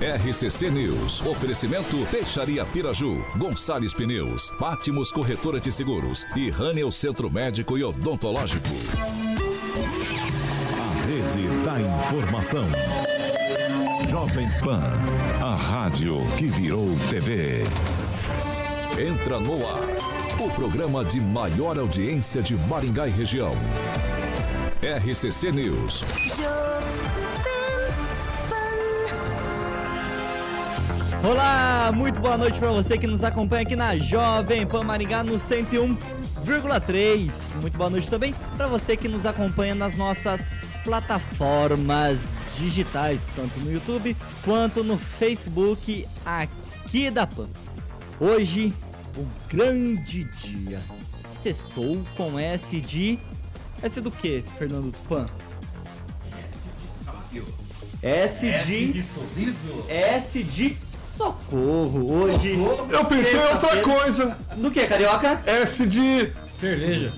RCC News. Oferecimento Peixaria Piraju, Gonçalves Pneus, Pátimos Corretora de Seguros e Rânio Centro Médico e Odontológico. A Rede da Informação. Jovem Pan, a rádio que virou TV. Entra no ar, o programa de maior audiência de Maringá e região. RCC News. Olá, muito boa noite para você que nos acompanha aqui na Jovem Pan Maringá no 101,3. Muito boa noite também para você que nos acompanha nas nossas plataformas digitais, tanto no YouTube quanto no Facebook aqui da Pan. Hoje, um grande dia. Sextou com S de. S do que, Fernando Tupan? S de sábio. S, S de. de sorriso. S de Socorro! Hoje. Socorro. Eu pensei em outra coisa. Do que, carioca? S de. Cerveja.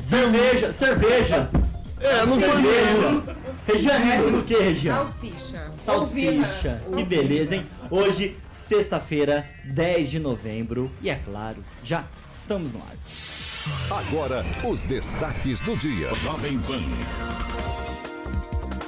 Cerveja, cerveja. É, não foi mesmo. Regiane, S do que, Regiane? Salsicha. Salsicha. Que beleza, hein? Hoje, sexta-feira, 10 de novembro. E é claro, já estamos no ar. Agora, os destaques do dia. Jovem Pan.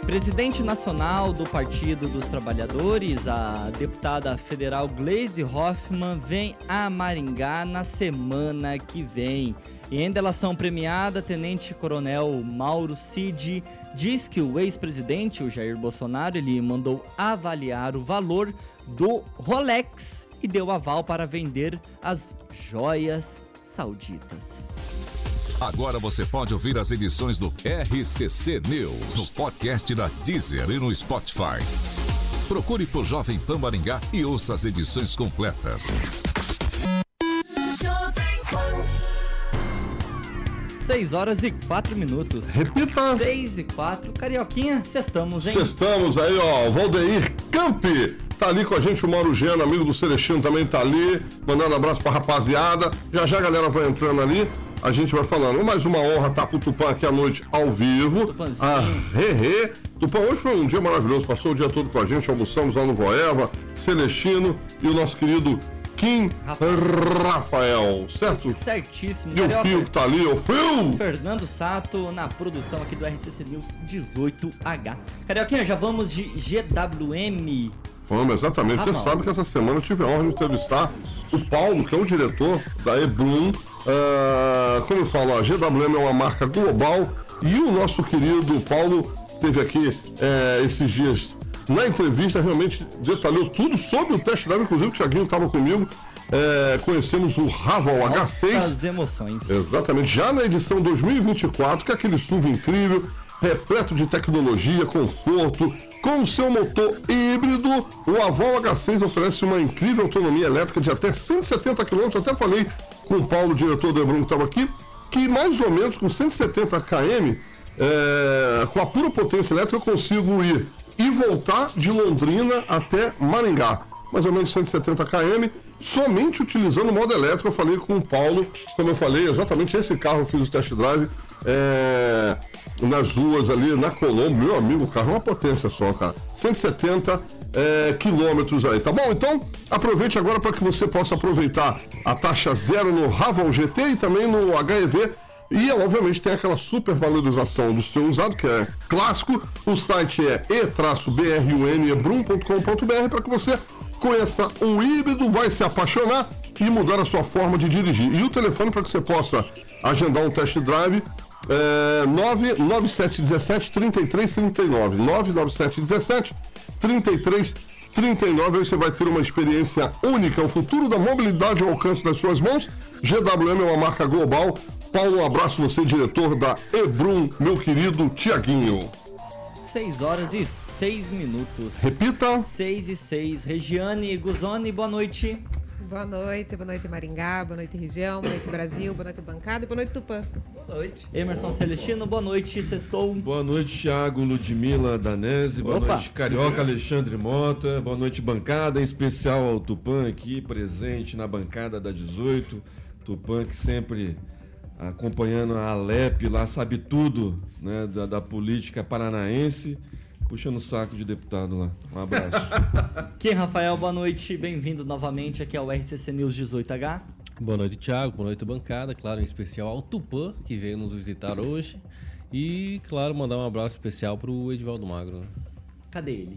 Presidente nacional do Partido dos Trabalhadores, a deputada federal Gleisi Hoffmann, vem a Maringá na semana que vem. E em delação premiada, Tenente Coronel Mauro Cid diz que o ex-presidente, o Jair Bolsonaro, ele mandou avaliar o valor do Rolex e deu aval para vender as joias sauditas. Agora você pode ouvir as edições do RCC News no podcast da Deezer e no Spotify. Procure por Jovem Pan Maringá e ouça as edições completas. Seis horas e quatro minutos. Repita. Seis e quatro. Carioquinha, cestamos, hein? Cestamos aí, ó. Valdeir Campi tá ali com a gente. O Mauro Geno, amigo do Celestino, também tá ali. Mandando abraço pra rapaziada. Já já a galera vai entrando ali a gente vai falando. Mais uma honra estar com o Tupã aqui à noite ao vivo. Tupanzinho. Ah, re, Tupã, hoje foi um dia maravilhoso. Passou o dia todo com a gente, almoçamos lá no Voeva, Celestino e o nosso querido Kim Rafael, certo? Certíssimo. E o Fio que tá ali, o Fio! Fernando Sato na produção aqui do RCC News 18H. Carioquinha, já vamos de GWM. Vamos, exatamente. Você sabe que essa semana eu tive a honra de entrevistar o Paulo, que é o diretor da Eblum. Uh, como eu falo, a GWM é uma marca global e o nosso querido Paulo teve aqui é, esses dias na entrevista, realmente detalhou tudo sobre o teste drive, inclusive o Thiaguinho estava comigo. É, conhecemos o Raval H6. As emoções. Exatamente, já na edição 2024, que é aquele SUV incrível, repleto de tecnologia, conforto, com o seu motor híbrido, o Aval H6 oferece uma incrível autonomia elétrica de até 170 km. Até falei com o Paulo, diretor do Ebron, que estava aqui, que mais ou menos com 170 km, é, com a pura potência elétrica, eu consigo ir e voltar de Londrina até Maringá. Mais ou menos 170 km, somente utilizando o modo elétrico. Eu falei com o Paulo, como eu falei, exatamente esse carro eu fiz o test drive. É, nas ruas ali, na Colombo, meu amigo, o carro é uma potência só, cara. 170 é, quilômetros aí, tá bom? Então, aproveite agora para que você possa aproveitar a taxa zero no Raval GT e também no HEV. E, obviamente, tem aquela super valorização do seu usado, que é clássico. O site é e-brun.com.br para que você conheça o híbrido, vai se apaixonar e mudar a sua forma de dirigir. E o telefone para que você possa agendar um test drive é 99717 3339. 99717 3339. Aí você vai ter uma experiência única. O futuro da mobilidade ao alcance das suas mãos. GWM é uma marca global. Paulo, um abraço você, diretor da Ebrum, meu querido Tiaguinho. 6 horas e 6 minutos. Repita. 6 e 6. Regiane Guzoni, boa noite. Boa noite, boa noite Maringá, boa noite região, boa noite Brasil, boa noite bancada e boa noite Tupã. Boa noite. Emerson Celestino, boa noite, sextou. Boa noite, Thiago Ludmila Danese. Boa Opa. noite, Carioca Alexandre Mota. Boa noite, bancada, em especial ao Tupã aqui, presente na bancada da 18. Tupã que sempre acompanhando a Alep lá, sabe tudo né, da, da política paranaense. Puxando o saco de deputado lá. Um abraço. Kim Rafael, boa noite, bem-vindo novamente aqui ao RCC News 18H. Boa noite, Thiago. Boa noite, bancada. Claro, em especial ao Tupã, que veio nos visitar hoje. E, claro, mandar um abraço especial pro Edivaldo Magro. né? Cadê ele?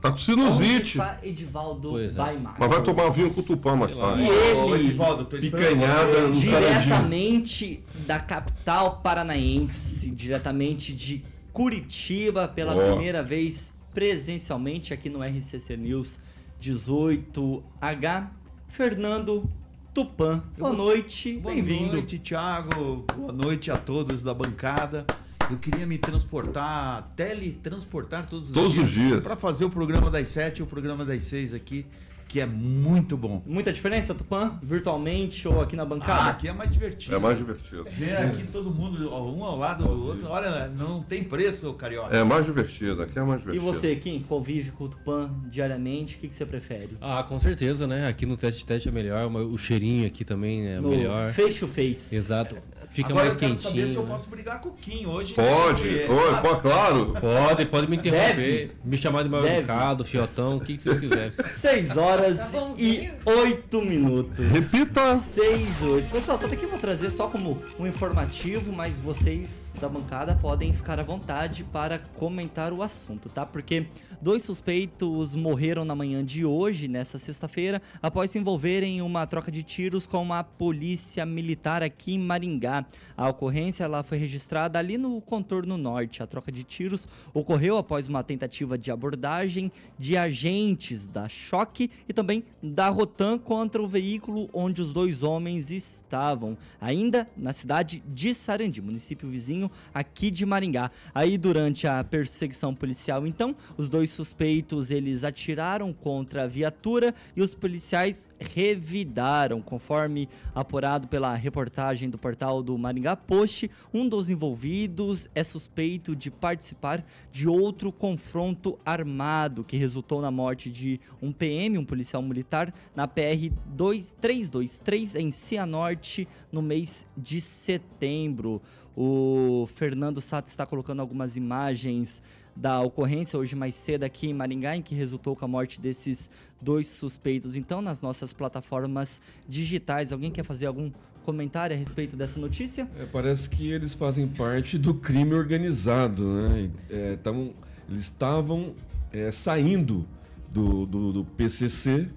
Tá com Onde sinusite. está Edivaldo Pois é. Mas vai tomar vinho com o Tupã mais tarde. E ele, Edivaldo, tô Picanhada no saradinho. diretamente da capital paranaense, diretamente de Curitiba, pela primeira vez presencialmente aqui no RCC News 18H, Fernando Tupan. Boa noite, Boa bem-vindo. noite, Thiago. Boa noite a todos da bancada. Eu queria me transportar, teletransportar todos os Todos os dias. Para fazer o programa das 7 e o programa das 6 aqui, que é muito bom. Muita diferença, Tupan? Virtualmente ou aqui na Ah, bancada? aqui é mais divertido. É mais divertido. Ver aqui todo mundo, um ao lado do outro. Olha, não tem preço, carioca. É mais divertido, aqui é mais e divertido. você, Kim, convive com o Tupan diariamente, o que, que você prefere? Ah, com certeza, né? Aqui no teste teste é melhor. O cheirinho aqui também é no melhor. face to face. Exato. Fica Agora mais eu quero quentinho. saber se eu né? posso brigar com o Kim hoje. Pode, né? oi, Ah, pô, claro. Pode, pode me interromper. Deve. Me chamar de mal Deve. educado, fiotão, o que, que vocês quiserem. 6 horas Tá e bonzinho. 8 minutos. Repita. 6, 8. Pessoal, só daqui eu vou trazer só como um informativo, mas vocês da bancada podem ficar à vontade para comentar o assunto, tá? Porque dois suspeitos morreram na manhã de hoje, nessa sexta-feira, após se envolverem em uma troca de tiros com a polícia militar aqui em Maringá. A ocorrência ela foi registrada ali no contorno norte. A troca de tiros ocorreu após uma tentativa de abordagem de agentes da Choque e também da Rotan contra o veículo onde os dois homens estavam, ainda na cidade de Sarandi, município vizinho aqui de Maringá. Aí durante a perseguição policial, então, os dois suspeitos eles atiraram contra a viatura e os policiais revidaram, conforme apurado pela reportagem do portal do Maringá Post, um dos envolvidos é suspeito de participar de outro confronto armado que resultou na morte de um PM, um policial militar, na PR 2323 em Cianorte no mês de setembro. O Fernando Sato está colocando algumas imagens da ocorrência hoje mais cedo aqui em Maringá, em que resultou com a morte desses dois suspeitos. Então, nas nossas plataformas digitais, alguém quer fazer algum comentário a respeito dessa notícia? É, parece que eles fazem parte do crime organizado, né? É, tavam- eles estavam é, saindo do, do, do PCC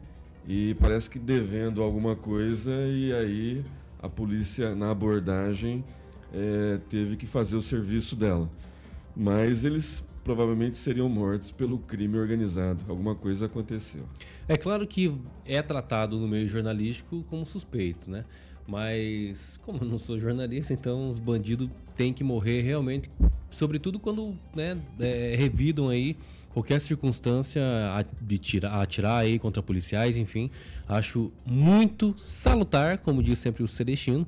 e parece que devendo alguma coisa e aí a polícia na abordagem é, teve que fazer o serviço dela. Mas eles provavelmente seriam mortos pelo crime organizado. Alguma coisa aconteceu. É claro que é tratado no meio jornalístico como suspeito, né? Mas, como eu não sou jornalista, então os bandidos têm que morrer realmente, sobretudo quando né, é, revidam aí qualquer circunstância de tirar, atirar aí contra policiais, enfim. Acho muito salutar, como diz sempre o Celestino,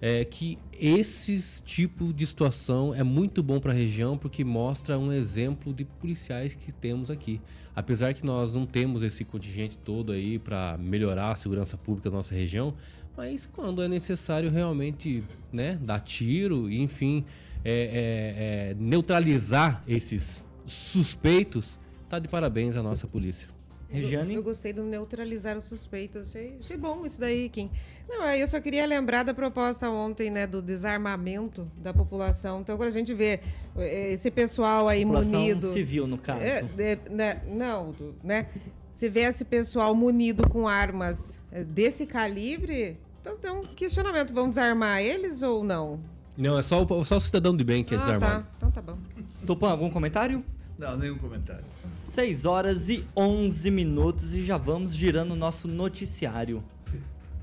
é que esses tipo de situação é muito bom para a região porque mostra um exemplo de policiais que temos aqui. Apesar que nós não temos esse contingente todo aí para melhorar a segurança pública da nossa região, mas quando é necessário realmente né, dar tiro e, enfim, é- é- é, neutralizar esses suspeitos, tá de parabéns a nossa polícia. Regiane? Eu, eu gostei do neutralizar os suspeitos. Achei, achei bom isso daí, Kim. Não, aí eu só queria lembrar da proposta ontem, né, do desarmamento da população. Então, quando a gente vê eh, esse pessoal aí População munido. civil, no caso. É, é, né, não, né? Se vê esse pessoal munido com armas desse calibre, então tem um questionamento: vamos desarmar eles ou não? Não, é só o, só o cidadão de bem que é ah, desarmado. tá. Então tá bom. Tupã, algum comentário? Não, nenhum comentário. 6 horas e 11 minutos e já vamos girando o nosso noticiário.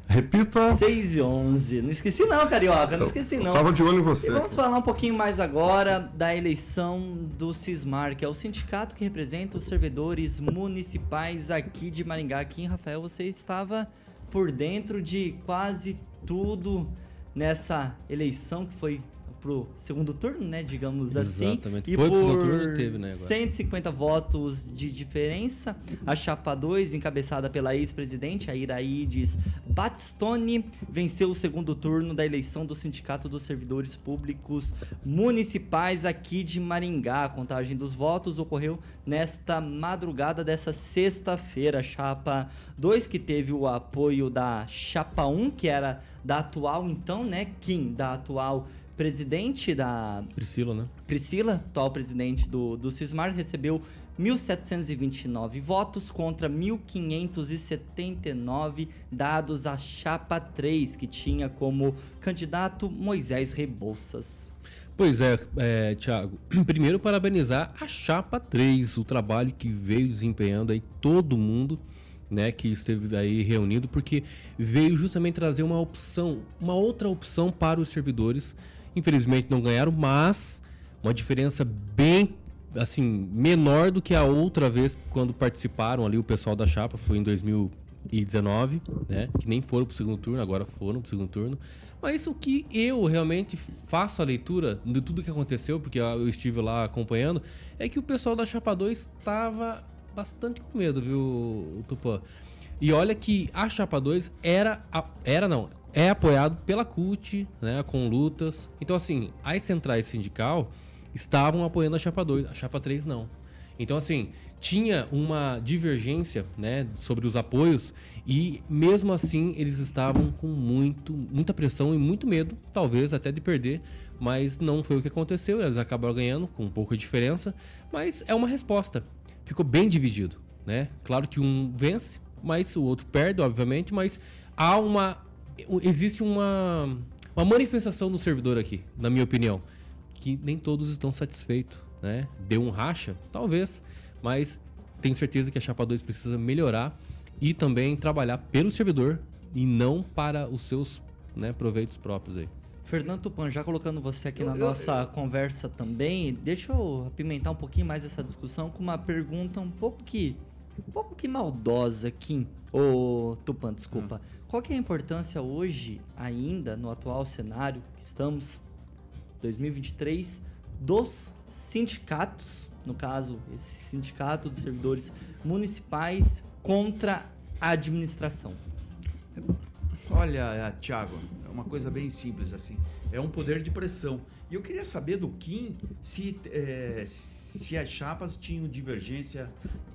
Repita. 6 e 11. Não esqueci não, Carioca, não esqueci não. Eu tava de olho em você. E vamos falar um pouquinho mais agora da eleição do Cismar, que é o sindicato que representa os servidores municipais aqui de Maringá. Aqui em Rafael, você estava por dentro de quase tudo nessa eleição que foi pro segundo turno, né, digamos assim. Exatamente. E Foi por turno teve, né, agora. 150 votos de diferença, a chapa 2, encabeçada pela ex-presidente, a Iraides Batistoni, venceu o segundo turno da eleição do Sindicato dos Servidores Públicos Municipais aqui de Maringá. A contagem dos votos ocorreu nesta madrugada dessa sexta-feira. A chapa 2, que teve o apoio da chapa 1, que era da atual, então, né, Kim, da atual presidente da Priscila, né? Priscila, atual presidente do, do Cismar, recebeu 1.729 votos contra 1.579 dados à Chapa 3, que tinha como candidato Moisés Rebouças. Pois é, é Thiago. Primeiro, parabenizar a Chapa 3, o trabalho que veio desempenhando aí todo mundo, né, que esteve aí reunido, porque veio justamente trazer uma opção, uma outra opção para os servidores. Infelizmente não ganharam, mas uma diferença bem assim menor do que a outra vez quando participaram ali o pessoal da chapa foi em 2019, né? Que nem foram pro segundo turno, agora foram pro segundo turno. Mas o que eu realmente faço a leitura de tudo que aconteceu, porque eu estive lá acompanhando, é que o pessoal da chapa 2 estava bastante com medo, viu, Tupã? E olha que a chapa 2 era a- era não, é apoiado pela CUT, né, com lutas. Então assim, as centrais sindical estavam apoiando a chapa 2, a chapa 3 não. Então assim, tinha uma divergência, né, sobre os apoios e mesmo assim eles estavam com muito muita pressão e muito medo, talvez até de perder, mas não foi o que aconteceu, eles acabaram ganhando com um pouco diferença, mas é uma resposta. Ficou bem dividido, né? Claro que um vence, mas o outro perde, obviamente, mas há uma existe uma uma manifestação do servidor aqui, na minha opinião, que nem todos estão satisfeitos, né? Deu um racha, talvez, mas tenho certeza que a chapa 2 precisa melhorar e também trabalhar pelo servidor e não para os seus, né, proveitos próprios aí. Fernando Tupan, já colocando você aqui na nossa conversa também, deixa eu apimentar um pouquinho mais essa discussão com uma pergunta um pouco que um pouco que maldosa, Kim. Ô, Tupan, desculpa. Qual que é a importância hoje, ainda no atual cenário que estamos, 2023, dos sindicatos, no caso, esse sindicato dos servidores municipais contra a administração? Olha, Thiago, é uma coisa bem simples assim. É um poder de pressão. E eu queria saber do Kim se, eh, se as chapas tinham divergência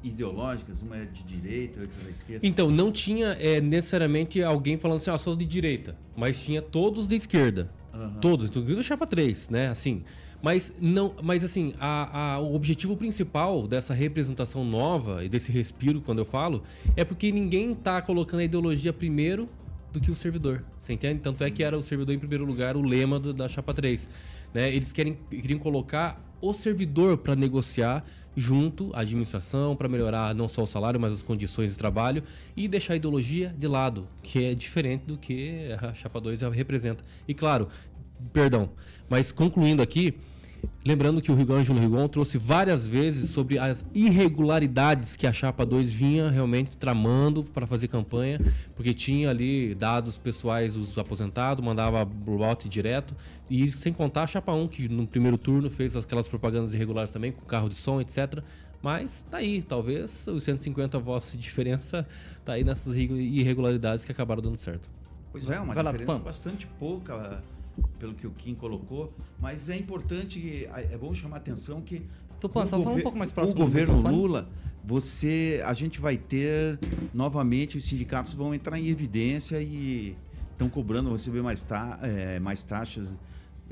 ideológicas, uma é de direita, outra da esquerda. Então, não tinha é, necessariamente alguém falando assim, ah, sou de direita, mas tinha todos de esquerda. Aham. Todos, incluindo a chapa 3, né? Assim. Mas não, mas assim, a, a- o objetivo principal dessa representação nova e desse respiro, quando eu falo, é porque ninguém tá colocando a ideologia primeiro do que o servidor. Você entende? Tanto é que era o servidor em primeiro lugar, o lema do- da chapa 3. Né? Eles querem, queriam colocar o servidor para negociar junto à administração, para melhorar não só o salário, mas as condições de trabalho e deixar a ideologia de lado, que é diferente do que a chapa 2 representa. E claro, perdão, mas concluindo aqui, lembrando que o Rigon Ângelo Rigon trouxe várias vezes sobre as irregularidades que a Chapa 2 vinha realmente tramando para fazer campanha, porque tinha ali dados pessoais dos aposentados, mandava bote direto, e sem contar a Chapa 1, que no primeiro turno fez aquelas propagandas irregulares também, com carro de som, etc. Mas tá aí, talvez os 150 votos de diferença tá aí nessas irregularidades que acabaram dando certo. Pois é, uma Vai lá, diferença Tupan. bastante pouca, pelo que o Kim colocou, mas é importante, é bom chamar a atenção que Tupan, com só fala um pouco mais com próximo O governo. Lula, você, a gente vai ter novamente os sindicatos vão entrar em evidência e estão cobrando receber mais, ta, é, mais taxas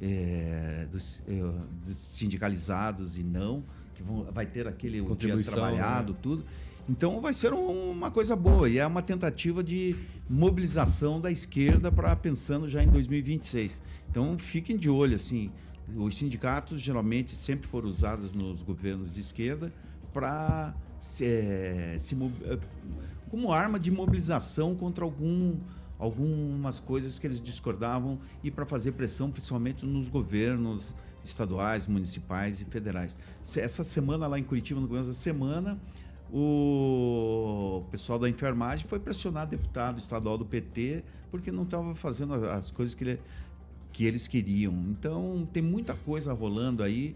é, dos, é, dos sindicalizados e não, que vão, vai ter aquele o dia trabalhado, né? tudo. Então vai ser um- uma coisa boa e é uma tentativa de mobilização da esquerda para pensando já em 2026. Então fiquem de olho assim. Os sindicatos geralmente sempre foram usados nos governos de esquerda para eh, se mo- eh, como arma de mobilização contra algum algumas coisas que eles discordavam e para fazer pressão principalmente nos governos estaduais, municipais e federais. Essa semana lá em Curitiba, no começo da semana, o pessoal da enfermagem foi pressionar deputado estadual do PT porque não estava fazendo as, as coisas que, ele- que eles queriam. Então, tem muita coisa rolando aí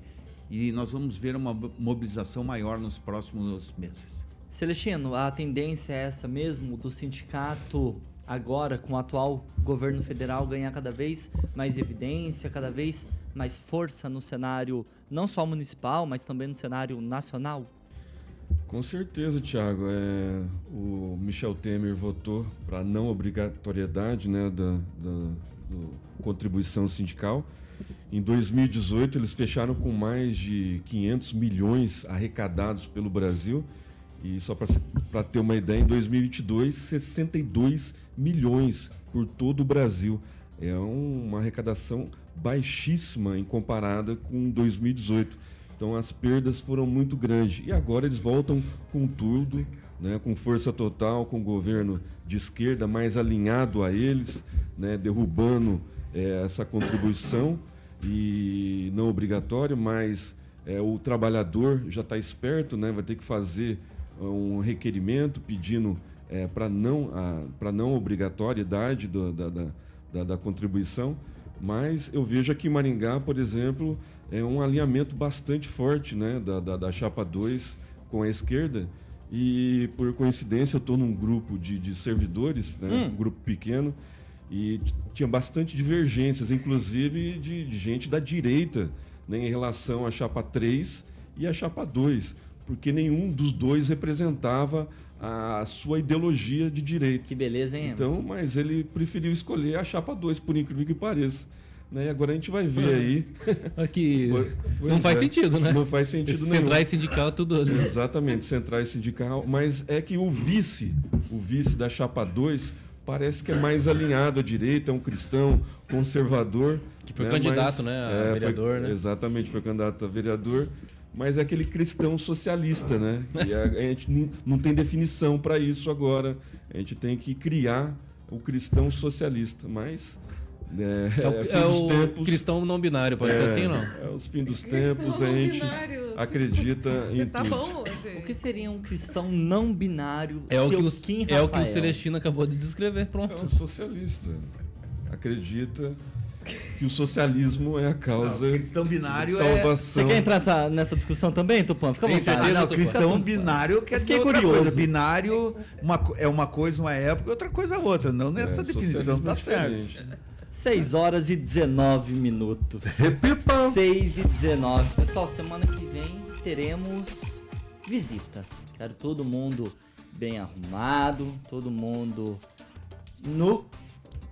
e nós vamos ver uma mobilização maior nos próximos meses. Celestino, a tendência é essa mesmo do sindicato agora com o atual governo federal ganhar cada vez mais evidência, cada vez mais força no cenário não só municipal, mas também no cenário nacional? Com certeza, Thiago. É, o Michel Temer votou para não obrigatoriedade né, da, da contribuição sindical. Em 2018, eles fecharam com mais de 500 milhões arrecadados pelo Brasil. E só para ter uma ideia, em 2022, 62 milhões por todo o Brasil. É um- uma arrecadação baixíssima em comparada com 2018. Então as perdas foram muito grandes. E agora eles voltam com tudo, né, com força total, com o governo de esquerda mais alinhado a eles, né, derrubando eh, essa contribuição e não obrigatório, mas eh, o trabalhador já está esperto, né, vai ter que fazer um requerimento pedindo para não para não obrigatoriedade da, da, da, da contribuição. Mas eu vejo aqui em Maringá, por exemplo, é um alinhamento bastante forte né, da, da, da Chapa 2 com a esquerda. E por coincidência eu estou num grupo de, de servidores, né, um grupo pequeno, e tinha bastante divergências, inclusive de, de gente da direita né, em relação à Chapa 3 e à Chapa 2, porque nenhum dos dois representava a sua ideologia de direita. Que beleza, hein, Então, mas ele preferiu escolher a chapa 2, por incrível que pareça. Né? E agora a gente vai ver aí. Aqui Pois não faz é. sentido, né? Não faz sentido Esses nenhum. Centrais sindical, tudo. Exatamente, centrais sindical. Mas é que o vice, o vice da chapa 2, parece que é mais alinhado à direita, é um cristão conservador. Que foi candidato, né, a foi- vereador, né? Exatamente, foi candidato a vereador. Mas é aquele cristão socialista, né? E a, a gente não, não tem definição para isso agora. A gente tem que criar o cristão socialista. Mas. É, É o, é fim é dos o tempos. cristão não binário, pode ser É, assim, não? É os fins dos Cristão tempos, não a gente binário. acredita Você em tá tudo. bom hoje. O que seria um cristão não binário? É o, que o, Kim é o que o? Celestino acabou de descrever, É pronto. um socialista. Acredita que o socialismo é a causa cristão de binário é. salvação. Você quer entrar nessa, nessa discussão também, Tupã? Fica à vontade. certeza, Ah, não, Tupã? cristão binário quer dizer outra curioso. coisa. Binário uma é uma coisa uma época, outra coisa outra. Não nessa É, definição, tá é certo. Diferente. 6 horas e 19 minutos. Repita! 6 e 19. Pessoal, semana que vem teremos visita. Quero todo mundo bem arrumado, todo mundo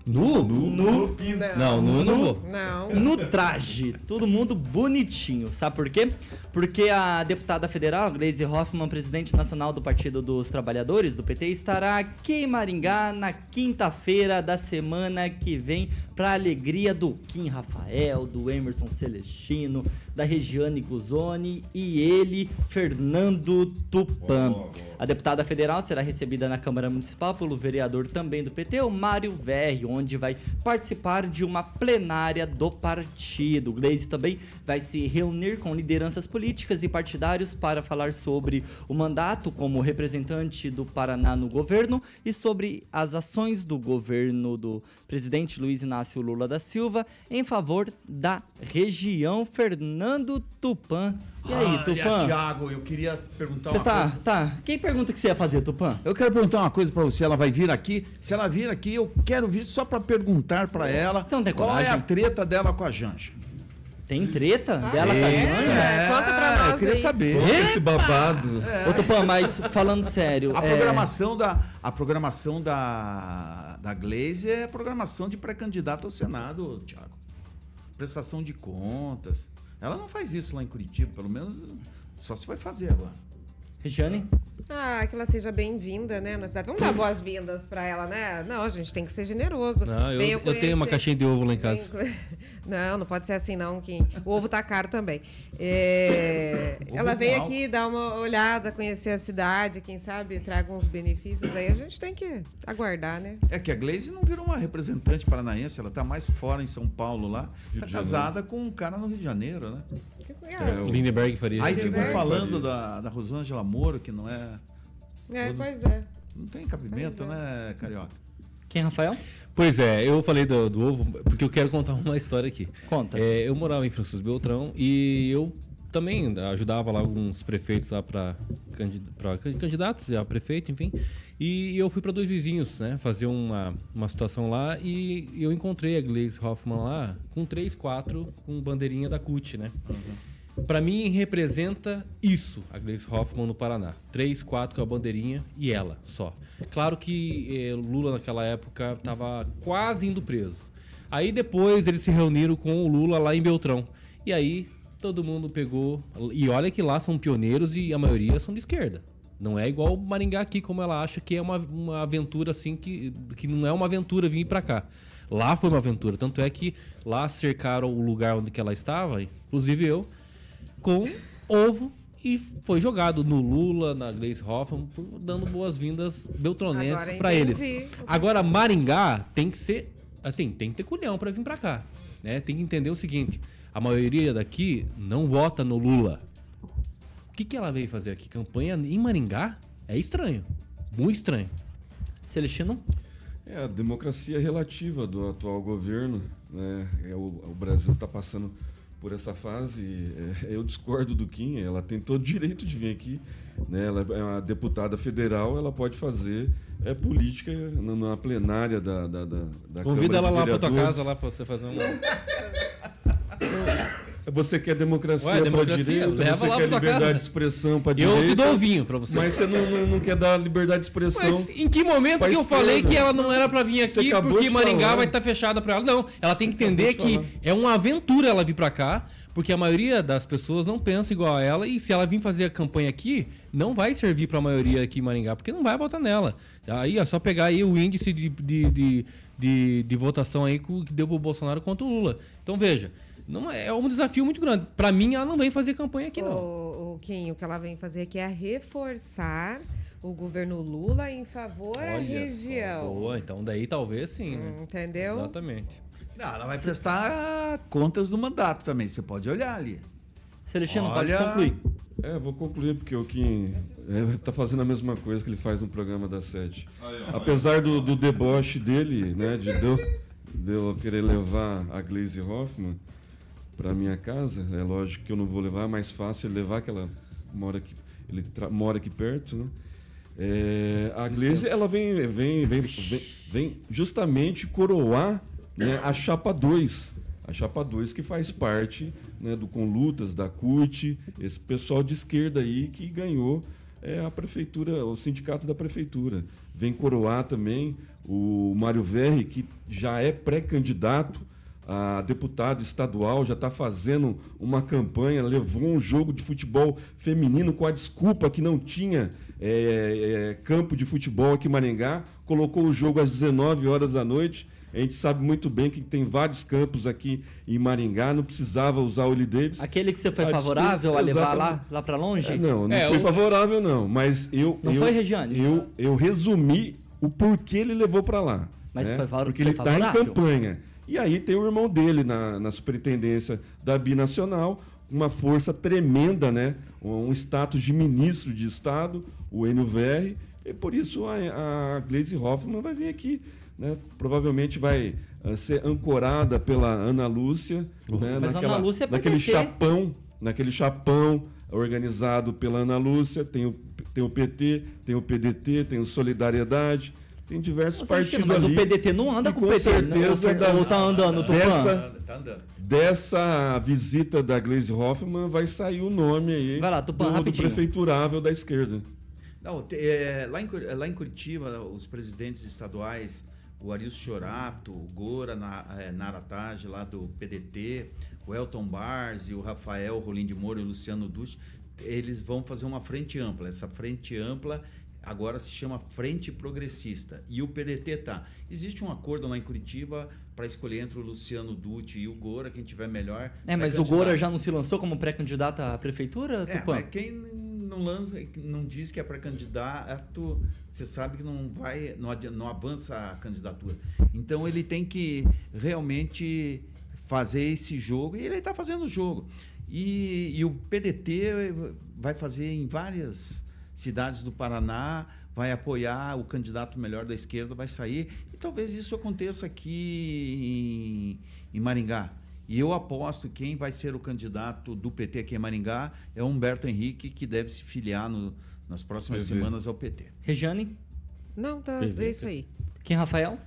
nu. Nu? Nu. Não, nu não vou. Não. No traje, todo mundo bonitinho. Sabe por quê? Porque a deputada federal, Gleisi Hoffmann, presidente nacional do Partido dos Trabalhadores, do PT, estará aqui em Maringá na quinta-feira da semana que vem, para alegria do Kim Rafael, do Emerson Celestino, da Regiane Guzoni e ele, Fernando Tupan. A deputada federal será recebida na Câmara Municipal pelo vereador também do PT, o Mário Verri, onde vai participar de uma plenária do partido. O Gleisi também vai se reunir com lideranças políticas e partidários para falar sobre o mandato como representante do Paraná no governo e sobre as ações do governo do presidente Luiz Inácio Lula da Silva em favor da região. Fernando Tupan. E aí, Olha, Tupan? Thiago, eu queria perguntar Você uma tá, coisa. tá. Quem pergunta que você ia fazer, Tupan? Eu quero perguntar uma coisa pra você. Ela vai vir aqui. Se ela vir aqui, eu quero vir só pra perguntar pra ela Você não tem qual é a treta dela com a Janja. Tem treta dela com a é? Janja? É, conta pra nós Eu queria aí. saber. Esse babado. Ô, Tupã, mas falando sério. A é, programação, da, a programação da, da Glaze é a programação de pré-candidato ao Senado, Thiago. Prestação de contas. Ela não faz isso lá em Curitiba, pelo menos só se vai fazer agora. Regiane? Ah, que ela seja bem-vinda, né, na cidade. Vamos dar boas-vindas pra ela, né? Não, a gente tem que ser generoso. Não, eu, eu tenho uma caixinha de ovo lá em casa. Não, não pode ser assim não, Kim. O ovo tá caro também. É, Ela veio aqui dar uma olhada, conhecer a cidade, quem sabe traga uns benefícios aí. A gente tem que aguardar, né? É que a Glaze não virou uma representante paranaense, ela tá mais fora em São Paulo lá. Tá casada com um cara no Rio de Janeiro, né? É, o- Lindenberg faria. Aí ficam falando da, da Rosângela Moro, que não é É, pois é. Não tem cabimento, é. né, Carioca? Quem, Rafael? Pois é, eu falei do, do ovo porque eu quero contar uma história aqui. Conta. É, eu morava em Francisco Beltrão e eu também ajudava lá alguns prefeitos lá para candidatos a prefeito, enfim. E eu fui para dois vizinhos, né, fazer uma, uma situação lá e eu encontrei a Gleise Hoffmann lá com 3, 4 com bandeirinha da CUT, né? Para mim representa isso, a Gleisi Hoffmann no Paraná. Três, quatro com a bandeirinha e ela só. Claro que eh, Lula naquela época estava quase indo preso. Aí depois eles se reuniram com o Lula lá em Beltrão. E aí todo mundo pegou. E olha que lá são pioneiros e a maioria são de esquerda. Não é igual Maringá aqui, como ela acha que é uma, uma aventura assim, que, que não é uma aventura vir para cá. Lá foi uma aventura. Tanto é que lá cercaram o lugar onde ela estava, inclusive eu, com ovo e foi jogado no Lula, na Gleice Hoffmann, por- dando boas-vindas beltronenses para eles. Agora, Maringá tem que ser, assim, tem que ter culhão para vir para cá, né? Tem que entender o seguinte, a maioria daqui não vota no Lula. O que, que ela veio fazer aqui? Campanha em Maringá? É estranho, muito estranho. Celestino? É a democracia relativa do atual governo. Né? É, o, o Brasil está passando por essa fase. É, eu discordo do Kim, ela tem todo o direito de vir aqui. Né? Ela é uma deputada federal, ela pode fazer é, política na, na plenária da, da, da, da Convida Câmara ela de lá pra tua casa lá para você fazer um Você quer democracia Ué, para democracia, direito, leva você quer liberdade casa. de expressão para Eu direito. te dou o vinho para você. Mas você não, não, não quer dar liberdade de expressão. Mas em que momento que eu esquerda. falei que ela não era pra vir aqui porque Maringá falar. vai estar fechada pra ela? Não, ela tem que entender que é uma aventura ela vir pra cá, porque a maioria das pessoas não pensa igual a ela e se ela vir fazer a campanha aqui, não vai servir pra maioria aqui em Maringá, porque não vai votar nela. Aí é só pegar aí o índice de, de, de, de, de votação aí que deu pro Bolsonaro contra o Lula. Então veja, não é é um desafio muito grande. Pra mim, ela não vem fazer campanha aqui, não. O, o Kim, o que ela vem fazer aqui é reforçar o governo Lula em favor à Olha só, região. boa, então daí talvez sim, né? Entendeu? Exatamente. Não, ela vai prestar contas do mandato também. Você pode olhar ali. Celestino, Olha- pode concluir. É, vou concluir porque o Kim é, tá fazendo a mesma coisa que ele faz no programa da Sete. Apesar do, do deboche dele, né, de, de, eu, de eu querer levar a Glaze Hoffman para minha casa, é lógico que eu não vou levar, é mais fácil ele levar que ela mora aqui, ele tra- mora aqui perto, né? É, a Glaze, ela vem, vem, vem, vem, vem justamente coroar né, a Chapa 2. A Chapa 2 que faz parte né, do Conlutas, da CUT, esse pessoal de esquerda aí que ganhou é, a prefeitura, o sindicato da prefeitura. Vem coroar também o Mário Verri, que já é pré-candidato a deputado estadual, já está fazendo uma campanha, levou um jogo de futebol feminino com a desculpa que não tinha é, é, campo de futebol aqui em Maringá, colocou o jogo às 19 horas da noite. A gente sabe muito bem que tem vários campos aqui em Maringá, não precisava usar o Willie Davis. Aquele que você foi Ah, favorável a desculpa, levar lá, exatamente. lá pra longe? É, não, não É, foi o- favorável não, mas eu Não eu, foi, Regiane? Eu, eu resumi o porquê ele levou para lá. Mas né? foi favor- porque ele está em favorável? campanha. E aí tem o irmão dele na, na superintendência da Binacional, uma força tremenda, né? Um, status de ministro de Estado, o Verri, e por isso a, a Gleisi Hoffmann vai vir aqui. Né? Provavelmente vai ah, ser ancorada pela Ana Lúcia. Né? Mas a Ana Lúcia é naquele chapão, naquele chapão organizado pela Ana Lúcia, tem o, tem o PT, tem o PDT, tem o Solidariedade, tem diversos partidos mas ali. o PDT não anda E com com o PT. certeza ou, da- ou tá andando, Tupã? dessa- Tá andando. Dessa visita da Gleisi Hoffmann vai sair o nome aí Vai lá, Tupã, do, do prefeiturável da esquerda. Não, é, lá, em, lá em Curitiba, os presidentes estaduais, o Arilson Chorato, o Gora Na- é, Naratage, lá do PDT, o Elton Bars e o Rafael Rolim de Moura e o Luciano Dutti, eles vão fazer uma frente ampla. Essa frente ampla agora se chama Frente Progressista. E o PDT tá. Existe um acordo lá em Curitiba para escolher entre o Luciano Dutti e o Gora, quem tiver melhor. É, mas o. Gora já não se lançou como pré-candidato à prefeitura, É, Tupã? mas quem não lança, não diz que é para candidato, você sabe que não vai, não, não avança a candidatura. Então ele tem que realmente fazer esse jogo e ele está fazendo o jogo. E, e o PDT vai fazer em várias cidades do Paraná, vai apoiar o candidato melhor da esquerda, vai sair. E talvez isso aconteça aqui em, em Maringá. E eu aposto que quem vai ser o candidato do PT aqui em Maringá é o Humberto Henrique, que deve se filiar no- nas próximas PV. semanas ao PT. Regiane? Não, tá, é isso aí. Quem, Rafael?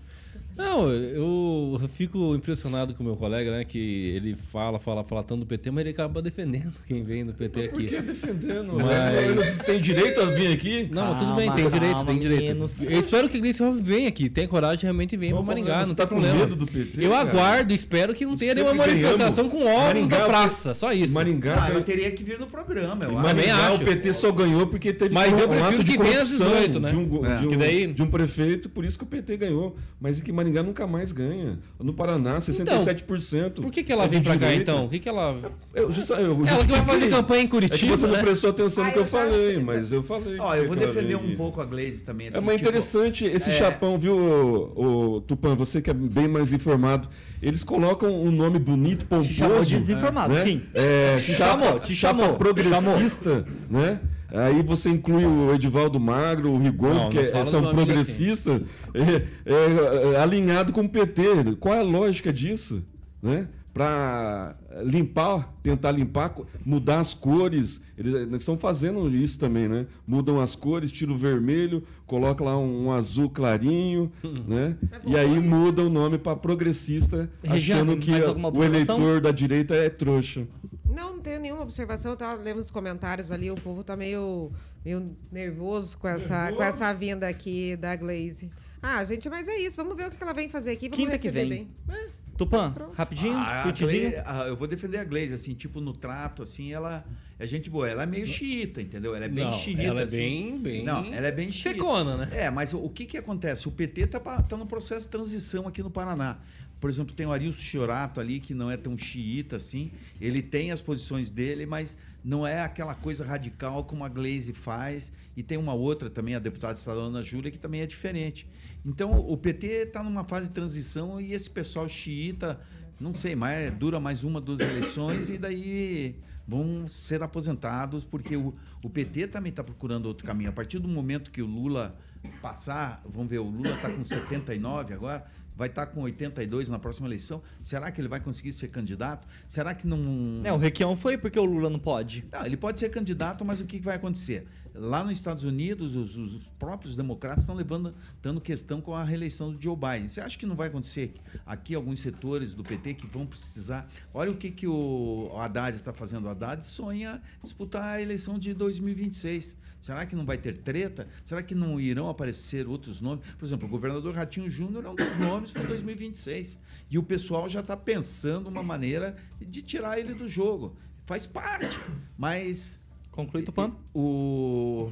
Não, eu fico impressionado com o meu colega, né? Que ele fala, fala, fala tanto do PT, mas ele acaba defendendo quem vem do PT Por que aqui. defendendo? Mas- têm direito a vir aqui? Não, tudo Calma, bem, tem direito, calma, tem direito. meninos. Eu espero que a Gleice venha aqui, tenha coragem realmente e venha para o Maringá, não Você tem tá com problema. medo do PT, eu cara? aguardo, espero que não tenha Sempre nenhuma manifestação com ovos Maringá, na o praça, só isso. Maringá, Ah, ela teria que vir no programa, eu Em acho. Também Maringá, acho. o PT só ganhou porque teve Mas um, eu um ato de que venha às corrupção 18, né? de, um, É. de, um, daí- de um prefeito, por isso que o PT ganhou. Mas é que Maringá nunca mais ganha. No Paraná, 67%. Por que, que ela é vem pra cá então? O que, que ela. Eu, justa, eu Ela que vai fazer campanha em É que Curitiba. você não né? prestou atenção no Ah, que eu, eu falei, sei. mas eu falei. Ó, eu vou defender um pouco a Glaze também. Assim, É mais tipo, interessante esse é- chapão, viu, o, o Tupan? Você que é bem mais informado. Eles colocam um nome bonito, pomposo. Te chamou de desinformado, né? É, Te chamou, te chapa chamou, progressista, né? Aí você inclui o Edivaldo Magro, o Rigon, Não, que não é- são amigo progressistas, é, é, é, alinhado com o PT. Qual é a lógica disso? Né? Para limpar, tentar limpar, mudar as cores. Eles, eles estão fazendo isso também, né? Mudam as cores, tira o vermelho, coloca lá um, um azul clarinho, né? E aí muda o nome para progressista, Regiane, achando que o eleitor da direita é trouxa. Não, não tenho nenhuma observação. Eu tava lendo os comentários ali, o povo tá meio, meio nervoso com essa, com essa vinda aqui da Glaze. Ah, gente, mas é isso. Vamos ver o que ela vem fazer aqui. Vamos Quinta que receber vem. bem. É, Tupã, rapidinho, Ah, tweetzinho. Eu vou defender a Glaze, assim, tipo, no trato, assim, ela é gente boa. Ela é meio xiita, entendeu? Ela é bem Não, xiita. ela é assim. bem- bem Não, ela é bem xiita. secona, né? É, mas o, o que que acontece? O PT tá, tá no processo de transição aqui no Paraná. Por exemplo, tem o Arilson Chiorato ali, que não é tão xiita assim. Ele tem as posições dele, mas não é aquela coisa radical como a Glaze faz. E tem uma outra também, a deputada estadual Ana Júlia, que também é diferente. Então, o PT está numa fase de transição e esse pessoal xiita, não sei, mais, dura mais uma, duas eleições e daí vão ser aposentados, porque o, o PT também está procurando outro caminho. A partir do momento que o Lula passar, vamos ver, o Lula está com 79 agora, vai estar com 82 na próxima eleição. Será que ele vai conseguir ser candidato? Será que não. É, o Requião foi porque o Lula não pode. Não, ele pode ser candidato, mas o que que vai acontecer? Lá nos Estados Unidos, os, os próprios democratas estão levando, dando questão com a reeleição do Joe Biden. Você acha que não vai acontecer aqui alguns setores do PT que vão precisar? Olha o que, que o Haddad está fazendo. O Haddad sonha disputar a eleição de 2026. Será que não vai ter treta? Será que não irão aparecer outros nomes? Por exemplo, o governador Ratinho Júnior é um dos nomes para 2026. E o pessoal já está pensando uma maneira de tirar ele do jogo. Faz parte. Mas Conclui, Tupã. o,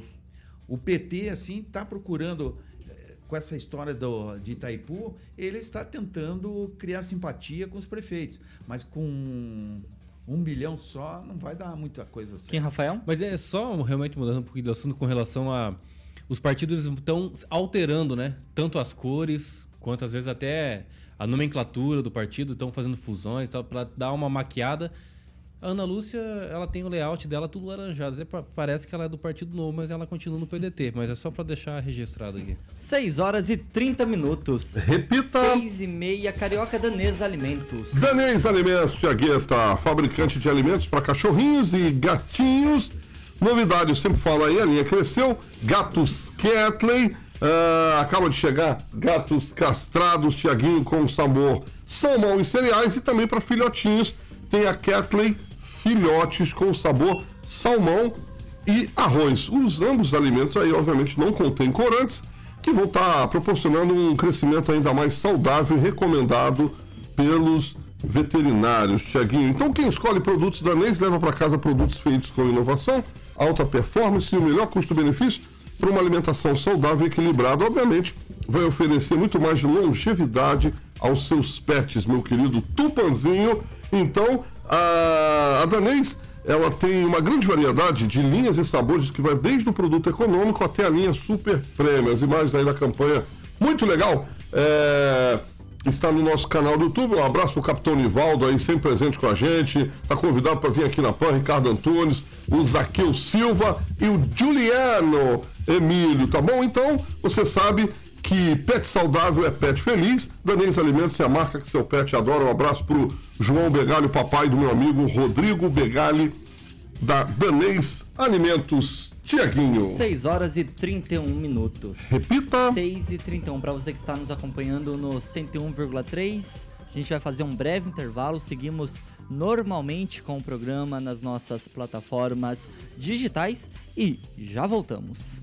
o PT, assim, está procurando, eh, com essa história do, de Itaipu, ele está tentando criar simpatia com os prefeitos. Mas com um bilhão só, não vai dar muita coisa assim. Quem, Rafael? Mas é só realmente mudando um pouquinho do assunto com relação a. Os partidos estão alterando, né? Tanto as cores, quanto às vezes até a nomenclatura do partido, estão fazendo fusões tal, para dar uma maquiada. A Ana Lúcia, ela tem o layout dela tudo laranjado. Até parece que ela é do Partido Novo, mas ela continua no PDT. Mas é só para deixar registrado aqui. 6 horas e 30 minutos. Repita. 6 e meia, Carioca Danês Alimentos. Danês Alimentos Tiagueta, fabricante de alimentos para cachorrinhos e gatinhos. Novidade, eu sempre falo aí, a linha cresceu. Gatos Catley, ah, acaba de chegar gatos castrados, Tiaguinho, com sabor salmão e cereais. E também para filhotinhos, tem a Catley Filhotes com sabor salmão e arroz. Os ambos alimentos aí, obviamente, não contêm corantes, que vão estar proporcionando um crescimento ainda mais saudável e recomendado pelos veterinários, Tiaguinho. Então, quem escolhe produtos danês leva para casa produtos feitos com inovação, alta performance e o melhor custo-benefício para uma alimentação saudável e equilibrada. Obviamente, vai oferecer muito mais de longevidade aos seus pets, meu querido Tupanzinho. Então, a, a Danês ela tem uma grande variedade de linhas e sabores que vai desde o produto econômico até a linha super premium. As imagens aí da campanha, muito legal. É, está no nosso canal do YouTube. Um abraço pro Capitão Nivaldo aí, sempre presente com a gente. Tá convidado para vir aqui na PAN, Ricardo Antunes, o Zaqueu Silva e o Juliano Emílio, tá bom? Então, você sabe que pet saudável é pet feliz. Danês Alimentos é a marca que seu pet adora. Um abraço pro João Begali, papai do meu amigo Rodrigo Begali, da Danês Alimentos. Tiaguinho. 6 horas e 31 minutos. Repita. 6 e 31 para você que está nos acompanhando no 101,3. A gente vai fazer um breve intervalo. Seguimos normalmente com o programa nas nossas plataformas digitais e já voltamos.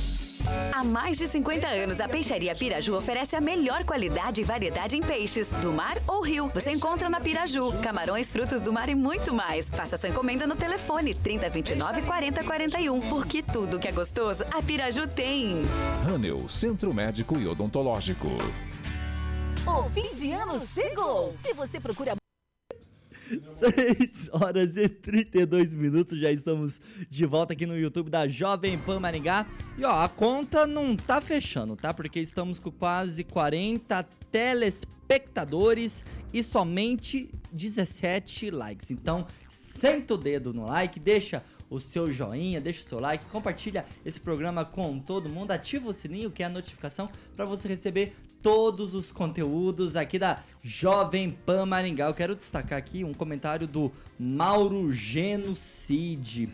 Há mais de 50 anos, a Peixaria Piraju oferece a melhor qualidade e variedade em peixes, do mar ou rio. Você encontra na Piraju, camarões, frutos do mar e muito mais. Faça sua encomenda no telefone 3029 4041, porque tudo que é gostoso, a Piraju tem. Ranel, Centro Médico e Odontológico. O fim de ano chegou! Se você procura 6 horas e 32 minutos, já estamos de volta aqui no YouTube da Jovem Pan Maringá. E ó, a conta não tá fechando, tá? Porque estamos com quase 40 telespectadores e somente 17 likes. Então, senta o dedo no like, deixa o seu joinha, deixa o seu like, compartilha esse programa com todo mundo, ativa o sininho que é a notificação para você receber todos os conteúdos aqui da Jovem Pan Maringá. Eu quero destacar aqui um comentário do Mauro Genocide.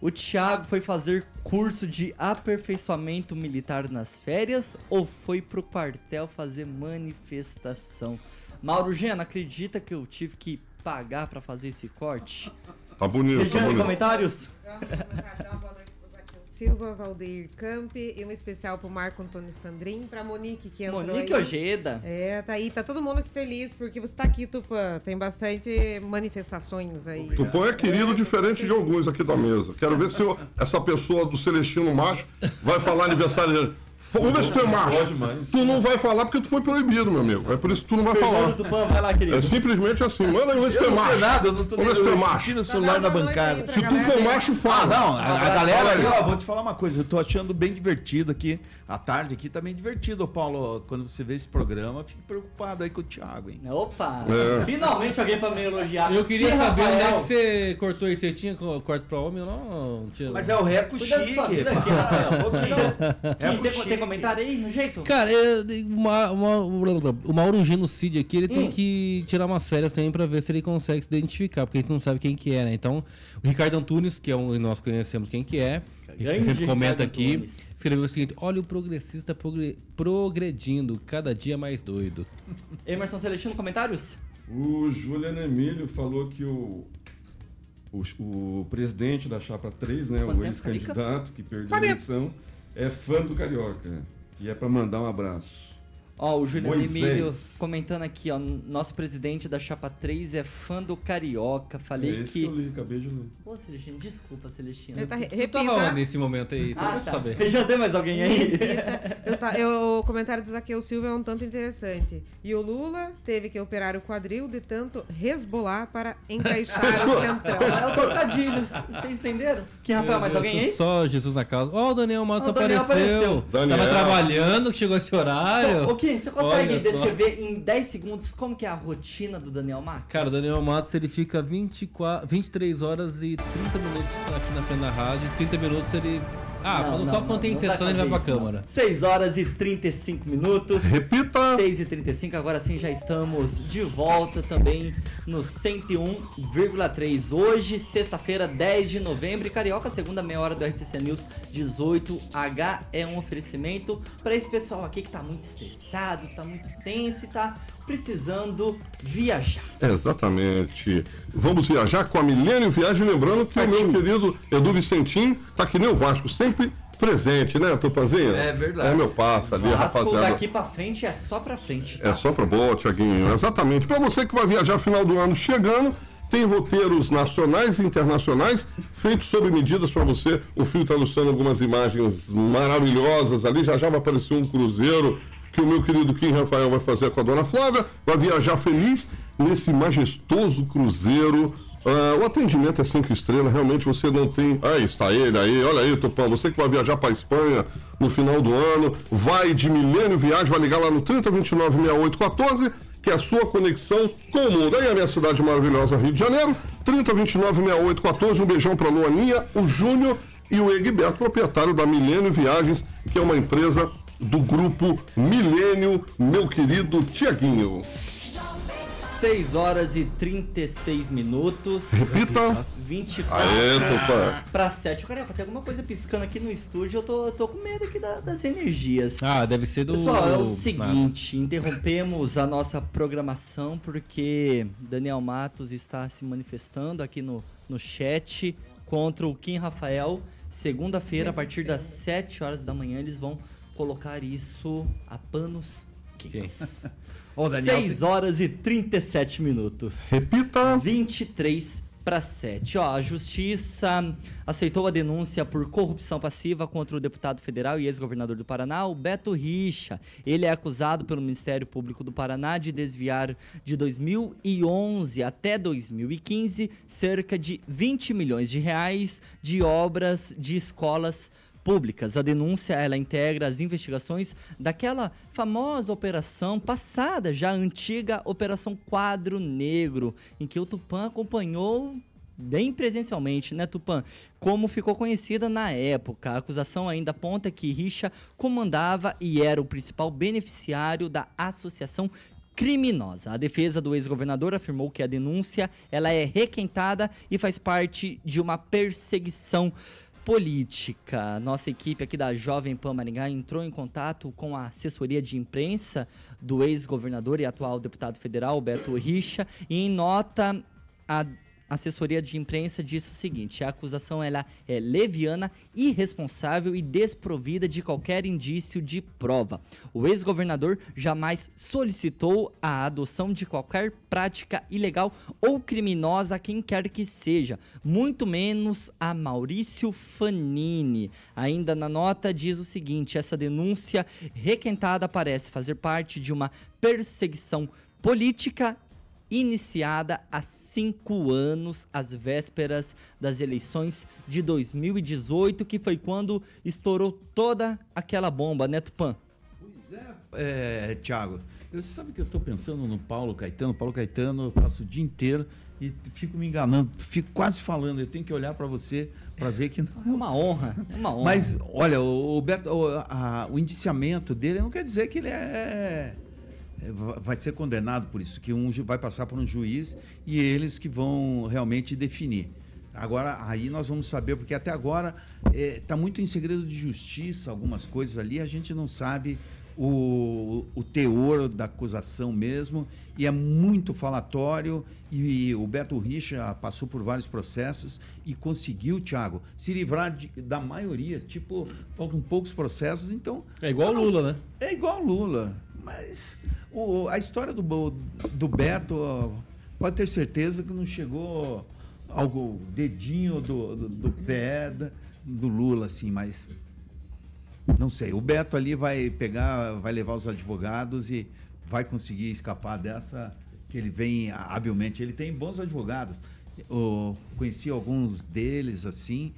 O Thiago foi fazer curso de aperfeiçoamento militar nas férias ou foi pro quartel fazer manifestação? Mauro Geno, acredita que eu tive que pagar para fazer esse corte? Tá bonito, tá Regiane, bonito. comentários? Silva, Valdeir Camp e um especial pro Marco Antônio Sandrin, pra Monique que entrou Monique aí. Ojeda. É, tá aí, tá todo mundo aqui feliz porque você tá aqui, Tupã. Tem bastante manifestações aí. Tupã é querido diferente de alguns aqui da mesa. Quero ver se eu- essa pessoa do Celestino Macho vai falar aniversário dele. Vamos ver se tu é macho. Tu não vai falar porque tu foi proibido, meu amigo. É por isso que tu não vai falar. Fernando Tupã, vai lá, querido. É simplesmente assim. Manda ver se tu é macho. nada, eu não tô Vamos ver se tu é macho. no celular Dá da bancada. Se tu for macho, fala. Não, a, galera aí, ó, vou te falar uma coisa, eu tô achando bem divertido aqui. A tarde aqui tá bem divertido, ô Paulo. Quando você vê esse programa, fique preocupado aí com o Thiago, hein? Opa! É. Finalmente alguém pra me elogiar. Eu queria saber onde é que você cortou isso. Você tinha co- corte pra homem ou não? Mas é o Reco Chique. vida tem, tem comentário aí no jeito? Cara, é, uma, uma- o Mauro Genocídio aqui, ele tem Hum. que tirar umas férias também pra ver se ele consegue se identificar, porque a gente não sabe quem que é, né? Então, o Ricardo Antunes, que é um nós conhecemos quem que é, Grande sempre comenta Ricardo aqui, Antunes. escreveu o seguinte, olha o progressista progre- progredindo, cada dia mais doido. Emerson Celestino, comentários? O Juliano Emílio falou que o, o, o presidente da Chapa 3, né, Quanto o ex-candidato que perdeu a eleição, é fã do Carioca. E é para mandar um abraço. Ó, o Juliano Moisés. Emílio comentando aqui, ó. Nosso presidente da Chapa 3 é fã do Carioca. É Falei esse que que. eu li, acabei de ler. Pô, Celestino, desculpa, Celestino. Ele tá re- Você tava repita. onde nesse momento aí? Só Ah, pra tá. saber. Já tem mais alguém aí? Repita. Eu tá- eu- o comentário do Zaqueu Silva é um tanto interessante. E o Lula teve que operar o quadril de tanto resbolar para encaixar o centrão. É o trocadilho. Vocês entenderam? Quem, Rafael, mais alguém aí? Só Jesus na casa. Ó, o Daniel Matos Ó, o Daniel apareceu. apareceu. Daniel. Tava trabalhando, chegou esse horário. Ô, Kim, você consegue Olha só. descrever em 10 segundos como que é a rotina do Daniel Marques? Cara, o Daniel Matos ele fica 24, 23 horas e 30 minutos aqui na frente da rádio. 30 minutos ele. Ah, Não, quando- não, só não, quando tem sessão ele vai pra isso, câmara. não. 6 horas e 35 minutos. Repita. 6 e 35 agora sim já estamos de volta também no 101,3. Hoje, sexta-feira, 10 de novembro, e Carioca, segunda meia hora do RCC News 18H é um oferecimento para esse pessoal aqui que tá muito estressado, tá muito tenso e tá precisando viajar. Exatamente. Vamos viajar com a Milênio Viagem. Lembrando que o meu querido Edu Vicentim tá que nem o Vasco, sempre presente, né, Tupanzinho? É verdade. É meu passo ali, Vasco rapaziada. daqui pra frente é só pra frente. tá? É só para boa, Tiaguinho. Exatamente. Para você que vai viajar final do ano chegando, tem roteiros nacionais e internacionais feitos sob medidas para você. O Fio está ilustrando algumas imagens maravilhosas ali. Já já vai aparecer um cruzeiro que o meu querido Kim Rafael vai fazer com a dona Flávia. Vai viajar feliz nesse majestoso cruzeiro. Ah, o atendimento é cinco estrelas, realmente você não tem. Aí está ele aí, olha aí, Topão. Você que vai viajar para Espanha no final do ano, vai de Milênio Viagem, vai ligar lá no 3029 6814 que é a sua conexão com o mundo. Aí a minha cidade maravilhosa, Rio de Janeiro, 3029 6814. Um beijão para Luaninha, o Júnior e o Egberto, proprietário da Milênio Viagens, que é uma empresa do grupo Milênio, meu querido Tiaguinho. 6 horas e 36 minutos. Repita. 24 Aê, Tupã. pra 7. Cara, tem alguma coisa piscando aqui no estúdio. Eu tô, eu tô com medo aqui da- das energias. Ah, deve ser do. Pessoal, é o seguinte, interrompemos a nossa programação porque Daniel Matos está se manifestando aqui no, no chat contra o Kim Rafael. Segunda-feira, a partir das 7 horas da manhã, eles vão colocar isso a panos quentes. Ô, Daniel, 6 horas e 37 minutos. Repita. 23 para 7. Ó, a justiça aceitou a denúncia por corrupção passiva contra o deputado federal e ex-governador do Paraná, o Beto Richa. Ele é acusado pelo Ministério Público do Paraná de desviar de 2011 até 2015 cerca de 20 milhões de reais de obras de escolas públicas. A denúncia ela integra as investigações daquela famosa operação passada, já antiga Operação Quadro Negro, em que o Tupã acompanhou bem presencialmente, né, Tupã? Como ficou conhecida na época. A acusação ainda aponta que Richa comandava e era o principal beneficiário da associação criminosa. A defesa do ex-governador afirmou que a denúncia ela é requentada e faz parte de uma perseguição política. Nossa equipe aqui da Jovem Pan Maringá entrou em contato com a assessoria de imprensa do ex-governador e atual deputado federal Beto Richa e em nota a assessoria de imprensa disse o seguinte: a acusação ela é leviana, irresponsável e desprovida de qualquer indício de prova. O ex-governador jamais solicitou a adoção de qualquer prática ilegal ou criminosa a quem quer que seja, muito menos a Maurício Fanini. Ainda na nota diz o seguinte: essa denúncia requentada parece fazer parte de uma perseguição política iniciada há cinco anos, às vésperas das eleições de 2018, que foi quando estourou toda aquela bomba, né, Tupã? É, Thiago, eu sabe que eu estou pensando no Paulo Caetano. Paulo Caetano, eu passo o dia inteiro e fico me enganando, fico quase falando. Eu tenho que olhar para você para ver que não. É uma honra, é uma honra. Mas, olha, o, Beto, o, a- o indiciamento dele não quer dizer que ele é, é, vai ser condenado por isso, que um vai passar por um juiz e eles que vão realmente definir. Agora, aí nós vamos saber, porque até agora está muito em segredo de justiça, algumas coisas ali, a gente não sabe o, o teor da acusação mesmo, e é muito falatório, e o Beto Richa passou por vários processos e conseguiu, Thiago, se livrar de- da maioria, tipo, faltam poucos processos, então... É igual não- Lula, né? É igual o Lula, mas o- a história do, do Beto, pode ter certeza que não chegou ao dedinho do, do, do pé do Lula, assim, mas não sei. O Beto ali vai pegar, vai levar os advogados e vai conseguir escapar dessa que ele vem habilmente. Ele tem bons advogados. Eu conheci alguns deles assim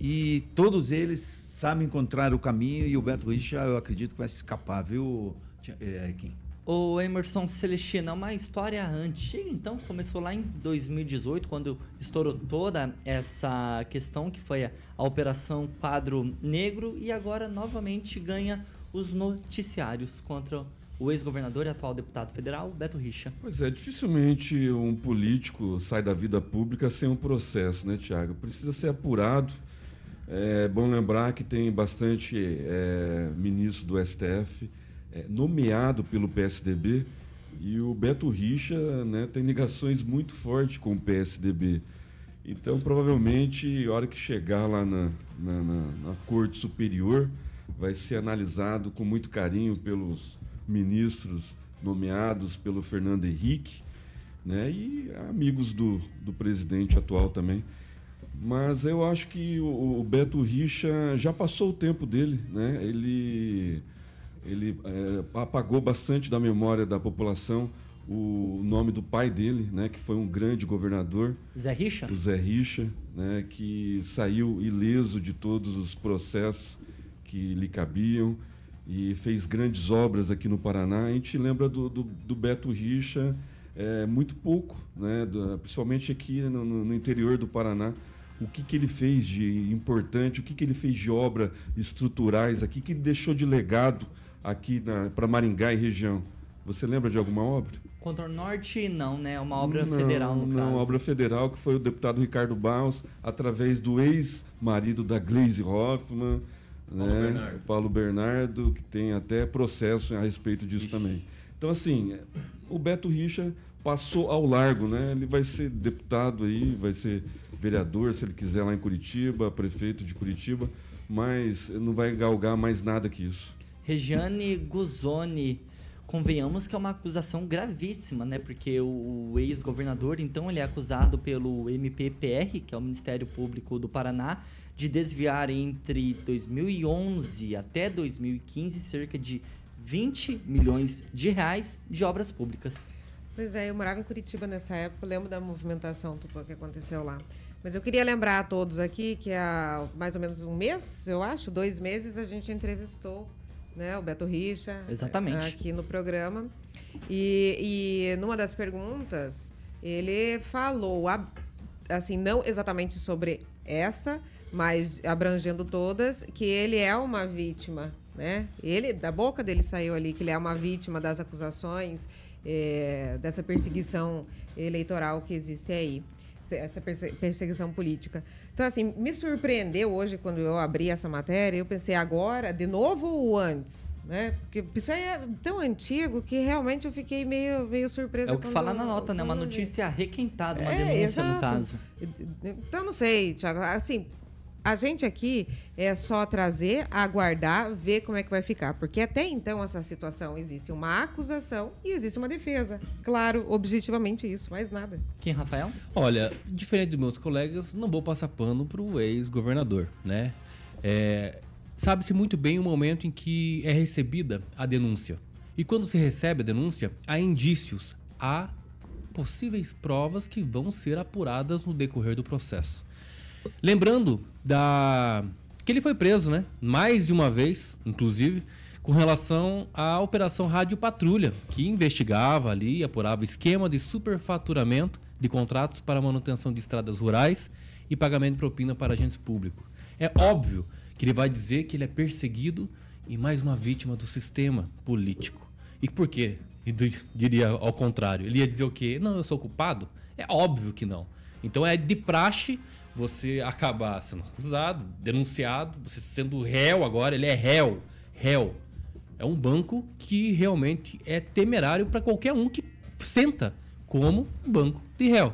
e todos eles sabem encontrar o caminho e o Beto Richa eu acredito que vai se escapar, viu, eh, Kim? O Emerson Celestino, é uma história antiga, então, começou lá em 2018, quando estourou toda essa questão que foi a, a Operação Quadro Negro, e agora novamente ganha os noticiários contra o ex-governador e atual deputado federal, Beto Richa. Pois é, dificilmente um político sai da vida pública sem um processo, né, Tiago? Precisa ser apurado. É bom lembrar que tem bastante é, ministro do STF é, nomeado pelo PSDB e o Beto Richa né, tem ligações muito fortes com o PSDB. Então, provavelmente, a hora que chegar lá na, na, na, na Corte Superior, vai ser analisado com muito carinho pelos ministros nomeados pelo Fernando Henrique, né? E amigos do, do presidente atual também. Mas eu acho que o, o Beto Richa já passou o tempo dele, né? Ele, ele é, apagou bastante da memória da população o nome do pai dele, né? Que foi um grande governador. Zé Richa? O Zé Richa, né? Que saiu ileso de todos os processos que lhe cabiam e fez grandes obras aqui no Paraná. A gente lembra do, do, do Beto Richa é, muito pouco, né? Do, principalmente aqui no, no, interior do Paraná. O que, que ele fez de importante, o que, que ele fez de obra estruturais aqui, que ele deixou de legado aqui para Maringá e região. Você lembra de alguma obra? Contorno Norte, não, né? É uma obra não, federal, no não, caso. Não, obra federal que foi o deputado Ricardo Barros, através do ex-marido da Gleise Hoffmann, Paulo, né? Bernardo. Paulo Bernardo, que tem até processo a respeito disso Ixi. também. Então, assim, o Beto Richa passou ao largo, né? Ele vai ser deputado aí, vai ser vereador, se ele quiser, lá em Curitiba, prefeito de Curitiba, mas não vai galgar mais nada que isso. Regiane Guzoni, convenhamos que é uma acusação gravíssima, né? Porque o, ex-governador, então, ele é acusado pelo MPPR, que é o Ministério Público do Paraná, de desviar entre 2011 até 2015 cerca de 20 milhões de reais de obras públicas. Pois é, eu morava em Curitiba nessa época, lembro da movimentação que aconteceu lá. Mas eu queria lembrar a todos aqui que há mais ou menos um mês, eu acho, dois meses, a gente entrevistou né, o Beto Richa Exatamente. aqui no programa. E, e numa das perguntas, ele falou, assim, não exatamente sobre esta, mas abrangendo todas, que ele é uma vítima, né? Ele, da boca dele saiu ali que ele é uma vítima das acusações, é, dessa perseguição eleitoral que existe aí, essa perseguição política. Então, assim, me surpreendeu hoje quando eu abri essa matéria, eu pensei agora, de novo ou antes? Né? Porque isso aí é tão antigo que realmente eu fiquei meio, meio surpresa. É o que fala na nota, né? Uma notícia requentada, uma é, denúncia exato. no caso. Então, não sei, Tiago. Assim, a gente aqui é só trazer, aguardar, ver como é que vai ficar. Porque até então essa situação existe uma acusação e existe uma defesa. Claro, objetivamente isso, mais nada. Quem, Rafael? Olha, diferente dos meus colegas, não vou passar pano para o ex-governador, né? É, Sabe-se muito bem o momento em que é recebida a denúncia. E quando se recebe a denúncia, há indícios, há possíveis provas que vão ser apuradas no decorrer do processo. Lembrando da que ele foi preso, né? Mais de uma vez, inclusive, com relação à Operação Rádio Patrulha, que investigava ali e apurava esquema de superfaturamento de contratos para manutenção de estradas rurais e pagamento de propina para agentes públicos. É óbvio que ele vai dizer que ele é perseguido e mais uma vítima do sistema político. E por quê? Ele diria ao contrário. Ele ia dizer o quê? Não, eu sou culpado? É óbvio que não. Então é de praxe você acabar sendo acusado, denunciado, você sendo réu agora, ele é réu, réu. É um banco que realmente é temerário para qualquer um que senta como um banco de réu.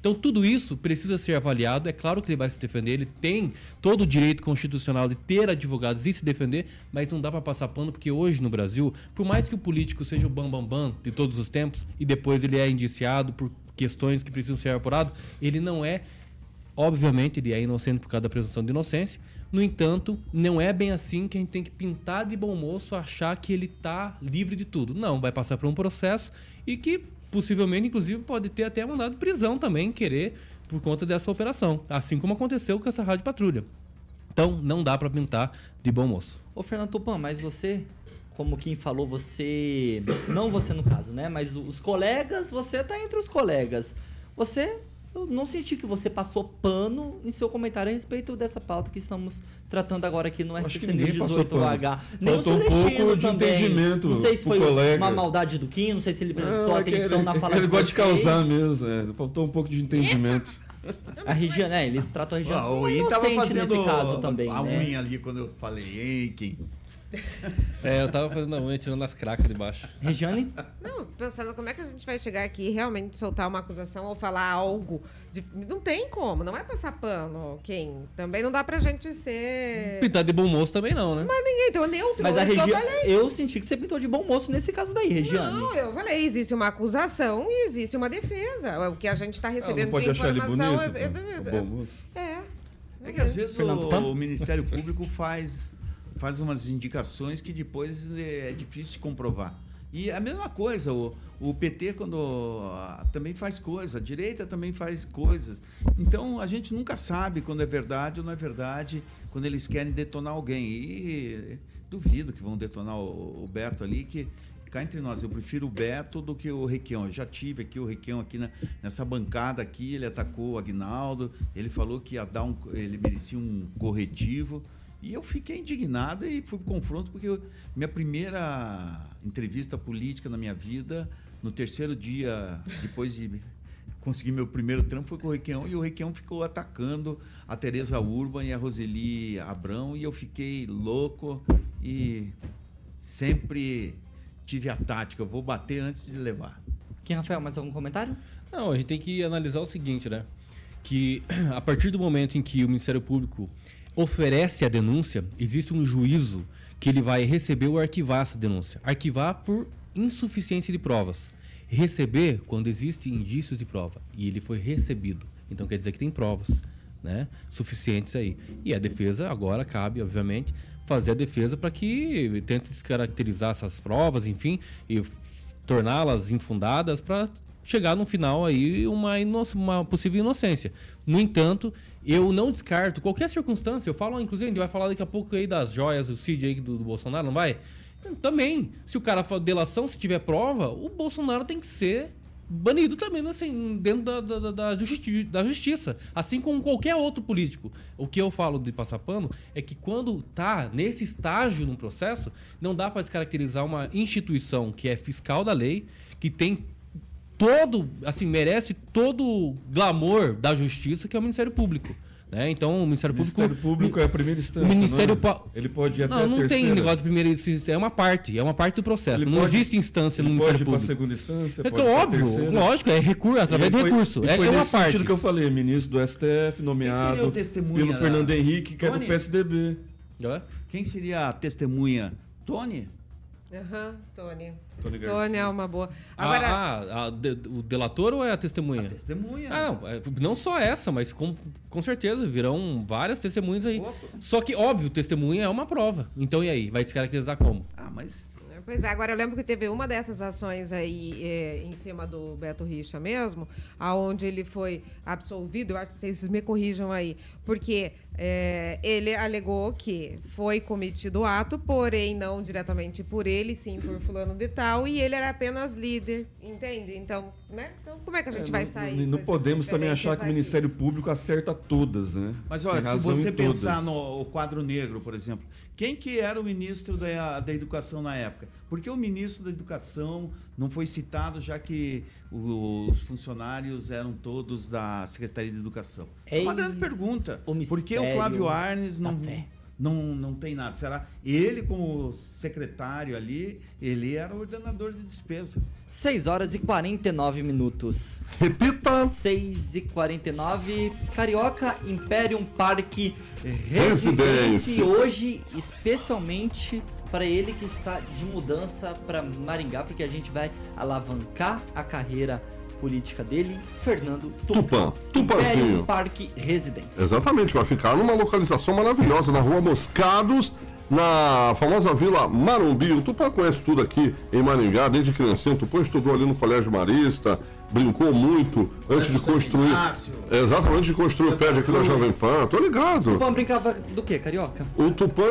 Então tudo isso precisa ser avaliado. É claro que ele vai se defender, ele tem todo o direito constitucional de ter advogados e se defender, mas não dá para passar pano porque hoje no Brasil, por mais que o político seja o bambambam bam, bam de todos os tempos e depois ele é indiciado por questões que precisam ser apuradas, ele não é Obviamente, ele é inocente por causa da presunção de inocência. No entanto, não é bem assim que a gente tem que pintar de bom moço, achar que ele está livre de tudo. Não, vai passar por um processo e que possivelmente, inclusive, pode ter até mandado prisão também, querer, por conta dessa operação. Assim como aconteceu com essa rádio patrulha. Então, não dá para pintar de bom moço. Ô, Fernando Tupan, mas você, como quem falou, você. Não você no caso, né? Mas os colegas, você tá entre os colegas. Você eu não senti que você passou pano em seu comentário a respeito dessa pauta que estamos tratando agora aqui no RCC News 18H. Nem Faltou um pouco de também. entendimento. Não sei se foi colega. uma maldade do Kim, não sei se ele prestou é atenção ele, na fala ele de gosta de causar mesmo. É. Faltou um pouco de entendimento. A Regiane, é, ele tratou a Regiane Ah, como o I tava inocente fazendo nesse caso também, a né? unha ali quando eu falei, hein, quem? É, eu tava fazendo a unha, tirando as cracas de baixo. Regiane? Não, pensando como é que a gente vai chegar aqui e realmente soltar uma acusação ou falar algo. de- Não tem como, não é passar pano, quem? Também não dá pra gente ser. Pintar de bom moço também não, né? Mas ninguém, então neutro. Mas a é que eu eu senti que você pintou de bom moço nesse caso daí, Regiane. Não, eu falei, existe uma acusação e existe uma defesa. O que a gente está Ah, recebendo não pode de achar ele informação. bonito? é- é- Bom moço. é. É que às vezes o, o Ministério Público faz, faz umas indicações que depois é difícil de comprovar. E a mesma coisa, o, o PT quando ah, também faz coisa, a direita também faz coisas. Então a gente nunca sabe quando é verdade ou não é verdade, quando eles querem detonar alguém. E duvido que vão detonar o, o Beto ali, que cá entre nós, eu prefiro o Beto do que o Requião. Eu já tive aqui o Requião aqui na- nessa bancada aqui, ele atacou o Agnaldo, ele falou que ia dar um, ele merecia um corretivo. E eu fiquei indignado e fui pro confronto, porque eu- minha primeira entrevista política na minha vida, no terceiro dia, depois de conseguir meu primeiro trampo, foi com o Requião, e o Requião ficou atacando a Tereza Urban e a Roseli Abrão, e eu fiquei louco e sempre tive a tática, eu vou bater antes de levar. Quem, Rafael, mais algum comentário? Não, a gente tem que analisar o seguinte, né? Que a partir do momento em que o Ministério Público oferece a denúncia, existe um juízo que ele vai receber ou arquivar essa denúncia. Arquivar por insuficiência de provas. Receber quando existem indícios de prova. E ele foi recebido. Então quer dizer que tem provas né, suficientes aí. E a defesa agora cabe, obviamente, fazer a defesa para que tente descaracterizar essas provas, enfim, e torná-las infundadas para chegar no final aí uma, ino- uma possível inocência. No entanto, eu não descarto qualquer circunstância. Eu falo, inclusive, a gente vai falar daqui a pouco aí das joias, o CID aí do, do Bolsonaro, não vai? Também, se o cara for delação, se tiver prova, o Bolsonaro tem que ser banido também, assim, dentro da, da, da- justi- da justiça. Assim como qualquer outro político. O que eu falo de passar pano é que quando tá nesse estágio num processo, não dá para descaracterizar uma instituição que é fiscal da lei, que tem todo, assim, merece todo o glamour da justiça, que é o Ministério Público. Né? Então, o Ministério O Público. Ministério Público é a primeira instância. O Ministério não é? Pa- Ele pode ir até Não, a não tem terceira. negócio de primeira instância. É uma parte, é uma parte do processo. Ele não pode- existe instância no ele Ministério pode ir Público. segunda instância, É pode óbvio, terceira. lógico, é recurso, através E de foi- recurso. e É, foi é uma parte. sentido que eu falei, ministro do STF, nomeado pelo da- Fernando Henrique, que é do Tony? PSDB. É? Quem seria a testemunha? Tony? Aham, Tony. Tony Garcia. Tony é uma boa. Ah, Agora, ah, a de- o delator ou é a testemunha? A testemunha. Ah, não, é, não só essa, mas com, com certeza virão várias testemunhas aí. Opa. Só que, óbvio, testemunha é uma prova. Então e aí? Vai descaracterizar como? Ah, mas Pois é, agora eu lembro que teve uma dessas ações aí é, em cima do Beto Richa mesmo, aonde ele foi absolvido, eu acho que vocês me corrijam aí, porque é, ele alegou que foi cometido o ato, porém não diretamente por ele, sim por fulano de tal, e ele era apenas líder, entende? Então, né? Então como é que a gente É, vai não- sair? Não, não podemos também achar que o Ministério Público acerta todas, né? Mas olha, se você pensar no quadro negro, por exemplo, quem que era o ministro da, da Educação na época? Porque o ministro da Educação não foi citado, já que os funcionários eram todos da Secretaria de Educação? É uma grande pergunta. Por que o Flávio Arnes não, fé. Não, não tem nada? Será? Ele, como secretário ali, ele era o ordenador de despesa. 6 horas e 49 minutos. Repita! 6 e 49 Carioca Imperium Parque Residência. Residência. Hoje, especialmente para ele que está de mudança para Maringá, porque a gente vai alavancar a carreira política dele, Fernando Tupã. Imperium Tupanzinho. Parque Residência. Exatamente, vai ficar numa localização maravilhosa, na rua Moscados, na famosa Vila Marumbi. O Tupã conhece tudo aqui em Maringá, desde criancinha. O Tupã estudou ali no Colégio Marista, brincou muito antes de construir. Exatamente, de construir o prédio aqui da. Jovem Pan. Tô ligado. Tupã brincava do que, Carioca? O Tupã,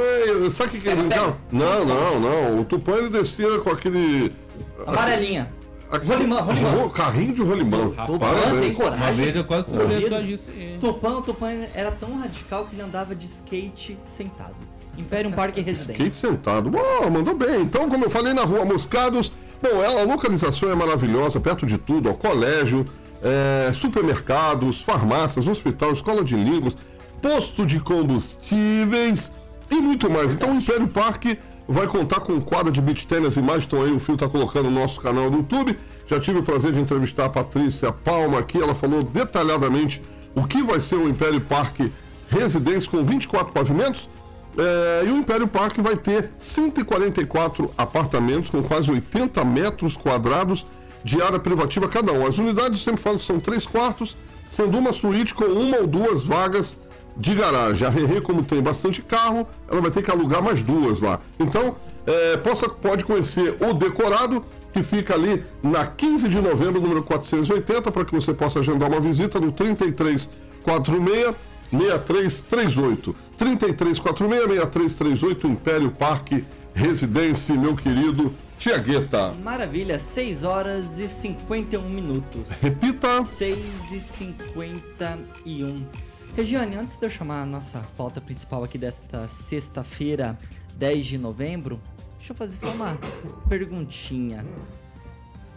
sabe o que, que ele brincava? Não, não, não. O Tupã ele descia com aquele. Amarelinha. Rolimã, rolimã. Ro- Carrinho de rolimã. Tupã Parabéns. tem coragem. Uma vez eu quase por causa disso. aí. Era tão radical que ele andava de skate sentado. Imperium Parque Skate Residência. sentado. Bom, mandou bem. Então, como eu falei, na rua Moscados, bom, ela- a localização é maravilhosa, perto de tudo, ó, colégio, é, supermercados, farmácias, hospital, escola de línguas, posto de combustíveis e muito mais. Então o Império Parque vai contar com um quadro de beach tennis, as imagens estão aí, o Fio está colocando no nosso canal do YouTube. Já tive o prazer de entrevistar a Patrícia Palma aqui, ela falou detalhadamente o que vai ser o Império Parque Residência com 24 pavimentos. É, e o Império Parque vai ter 144 apartamentos com quase 80 metros quadrados de área privativa cada um. As unidades, sempre falo, são três quartos, sendo uma suíte com uma ou duas vagas de garagem. A Rerê, como tem bastante carro, ela vai ter que alugar mais duas lá. Então, é, possa, pode conhecer o decorado, que fica ali na 15 de novembro, número 480, para que você possa agendar uma visita no 3346 6338. 3346 6338, Império Parque Residência, meu querido Tiagueta. Maravilha, 6 horas e 51 minutos. Repita. 6 e 51. Regiane, antes de eu chamar a nossa pauta principal aqui desta sexta-feira, 10 de novembro, deixa eu fazer só uma perguntinha.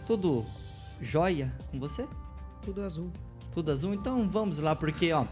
Tudo jóia com você? Tudo azul. Tudo azul? Então vamos lá, porque ó,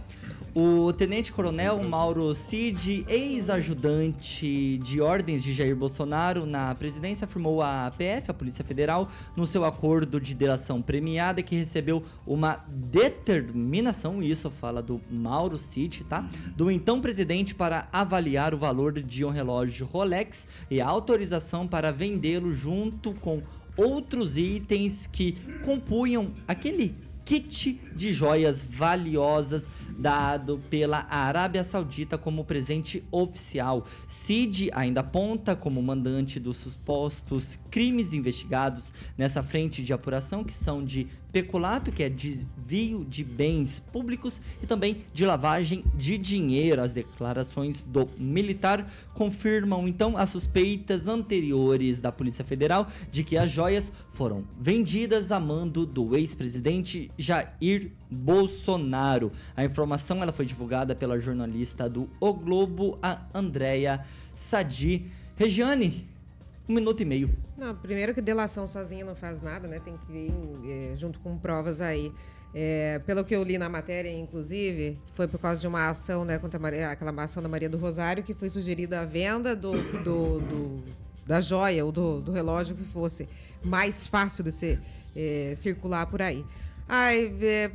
o Tenente Coronel Mauro Cid, ex-ajudante de ordens de Jair Bolsonaro na presidência, afirmou à PF, a Polícia Federal, no seu acordo de delação premiada que recebeu uma determinação, isso fala do Mauro Cid, tá? Do então presidente para avaliar o valor de um relógio Rolex e a autorização para vendê-lo junto com outros itens que compunham aquele kit de joias valiosas dado pela Arábia Saudita como presente oficial. Cid ainda aponta como mandante dos supostos crimes investigados nessa frente de apuração, que são de peculato, que é desvio de bens públicos, e também de lavagem de dinheiro. As declarações do militar confirmam então as suspeitas anteriores da Polícia Federal de que as joias foram vendidas a mando do ex-presidente Jair Bolsonaro. A informação ela foi divulgada pela jornalista do O Globo, a Andrea Sadi. Regiane, um minuto e meio. Não, primeiro que delação sozinha não faz nada, né? Tem que vir é, junto com provas aí. É, pelo que eu li na matéria, inclusive, foi por causa de uma ação, né, contra Maria, aquela ação da Maria do Rosário, que foi sugerida a venda do, do, do da joia ou do, do, relógio que fosse mais fácil de ser é, circular por aí. Ai, é,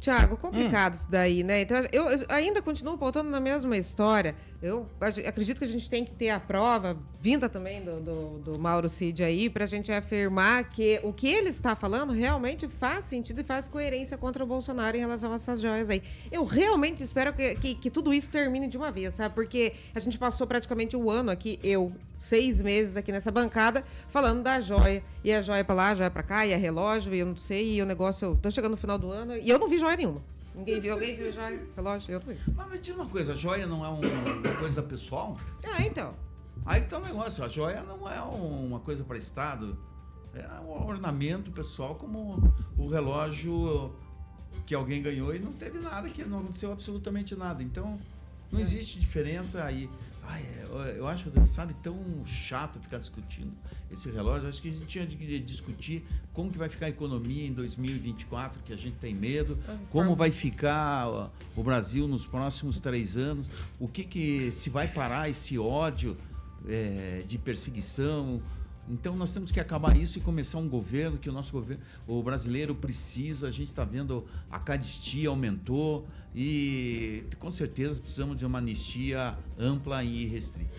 Tiago, complicado hum. isso daí, né? Então, eu, eu ainda continuo voltando na mesma história. Eu acredito que a gente tem que ter a prova, vinda também do, do, do Mauro Cid aí, para a gente afirmar que o que ele está falando realmente faz sentido e faz coerência contra o Bolsonaro em relação a essas joias aí. Eu realmente espero que, que, que tudo isso termine de uma vez, sabe? Porque a gente passou praticamente o um ano aqui, eu, seis meses aqui nessa bancada, falando da joia. E a joia para lá, a joia para cá, e a relógio, e eu não sei, e o negócio. Eu tô chegando no final do ano e eu não vi joia nenhuma. Ninguém viu, alguém viu joia? Relógio? Eu também. Mas me diz uma coisa, a joia não é um, uma coisa pessoal? Ah, então. Aí tá o um negócio, a joia não é um, uma coisa para Estado, é um ornamento pessoal como o relógio que alguém ganhou e não teve nada, que não aconteceu absolutamente nada. Então, não é. existe diferença aí. Ah, é, eu acho, sabe, tão chato ficar discutindo esse relógio. Acho que a gente tinha de discutir como que vai ficar a economia em 2024, que a gente tem medo, como vai ficar o Brasil nos próximos três anos, o que que se vai parar esse ódio é, de perseguição. Então nós temos que acabar isso e começar um governo que o nosso governo, o brasileiro precisa. A gente está vendo a caristia aumentou e com certeza precisamos de uma anistia ampla e restrita.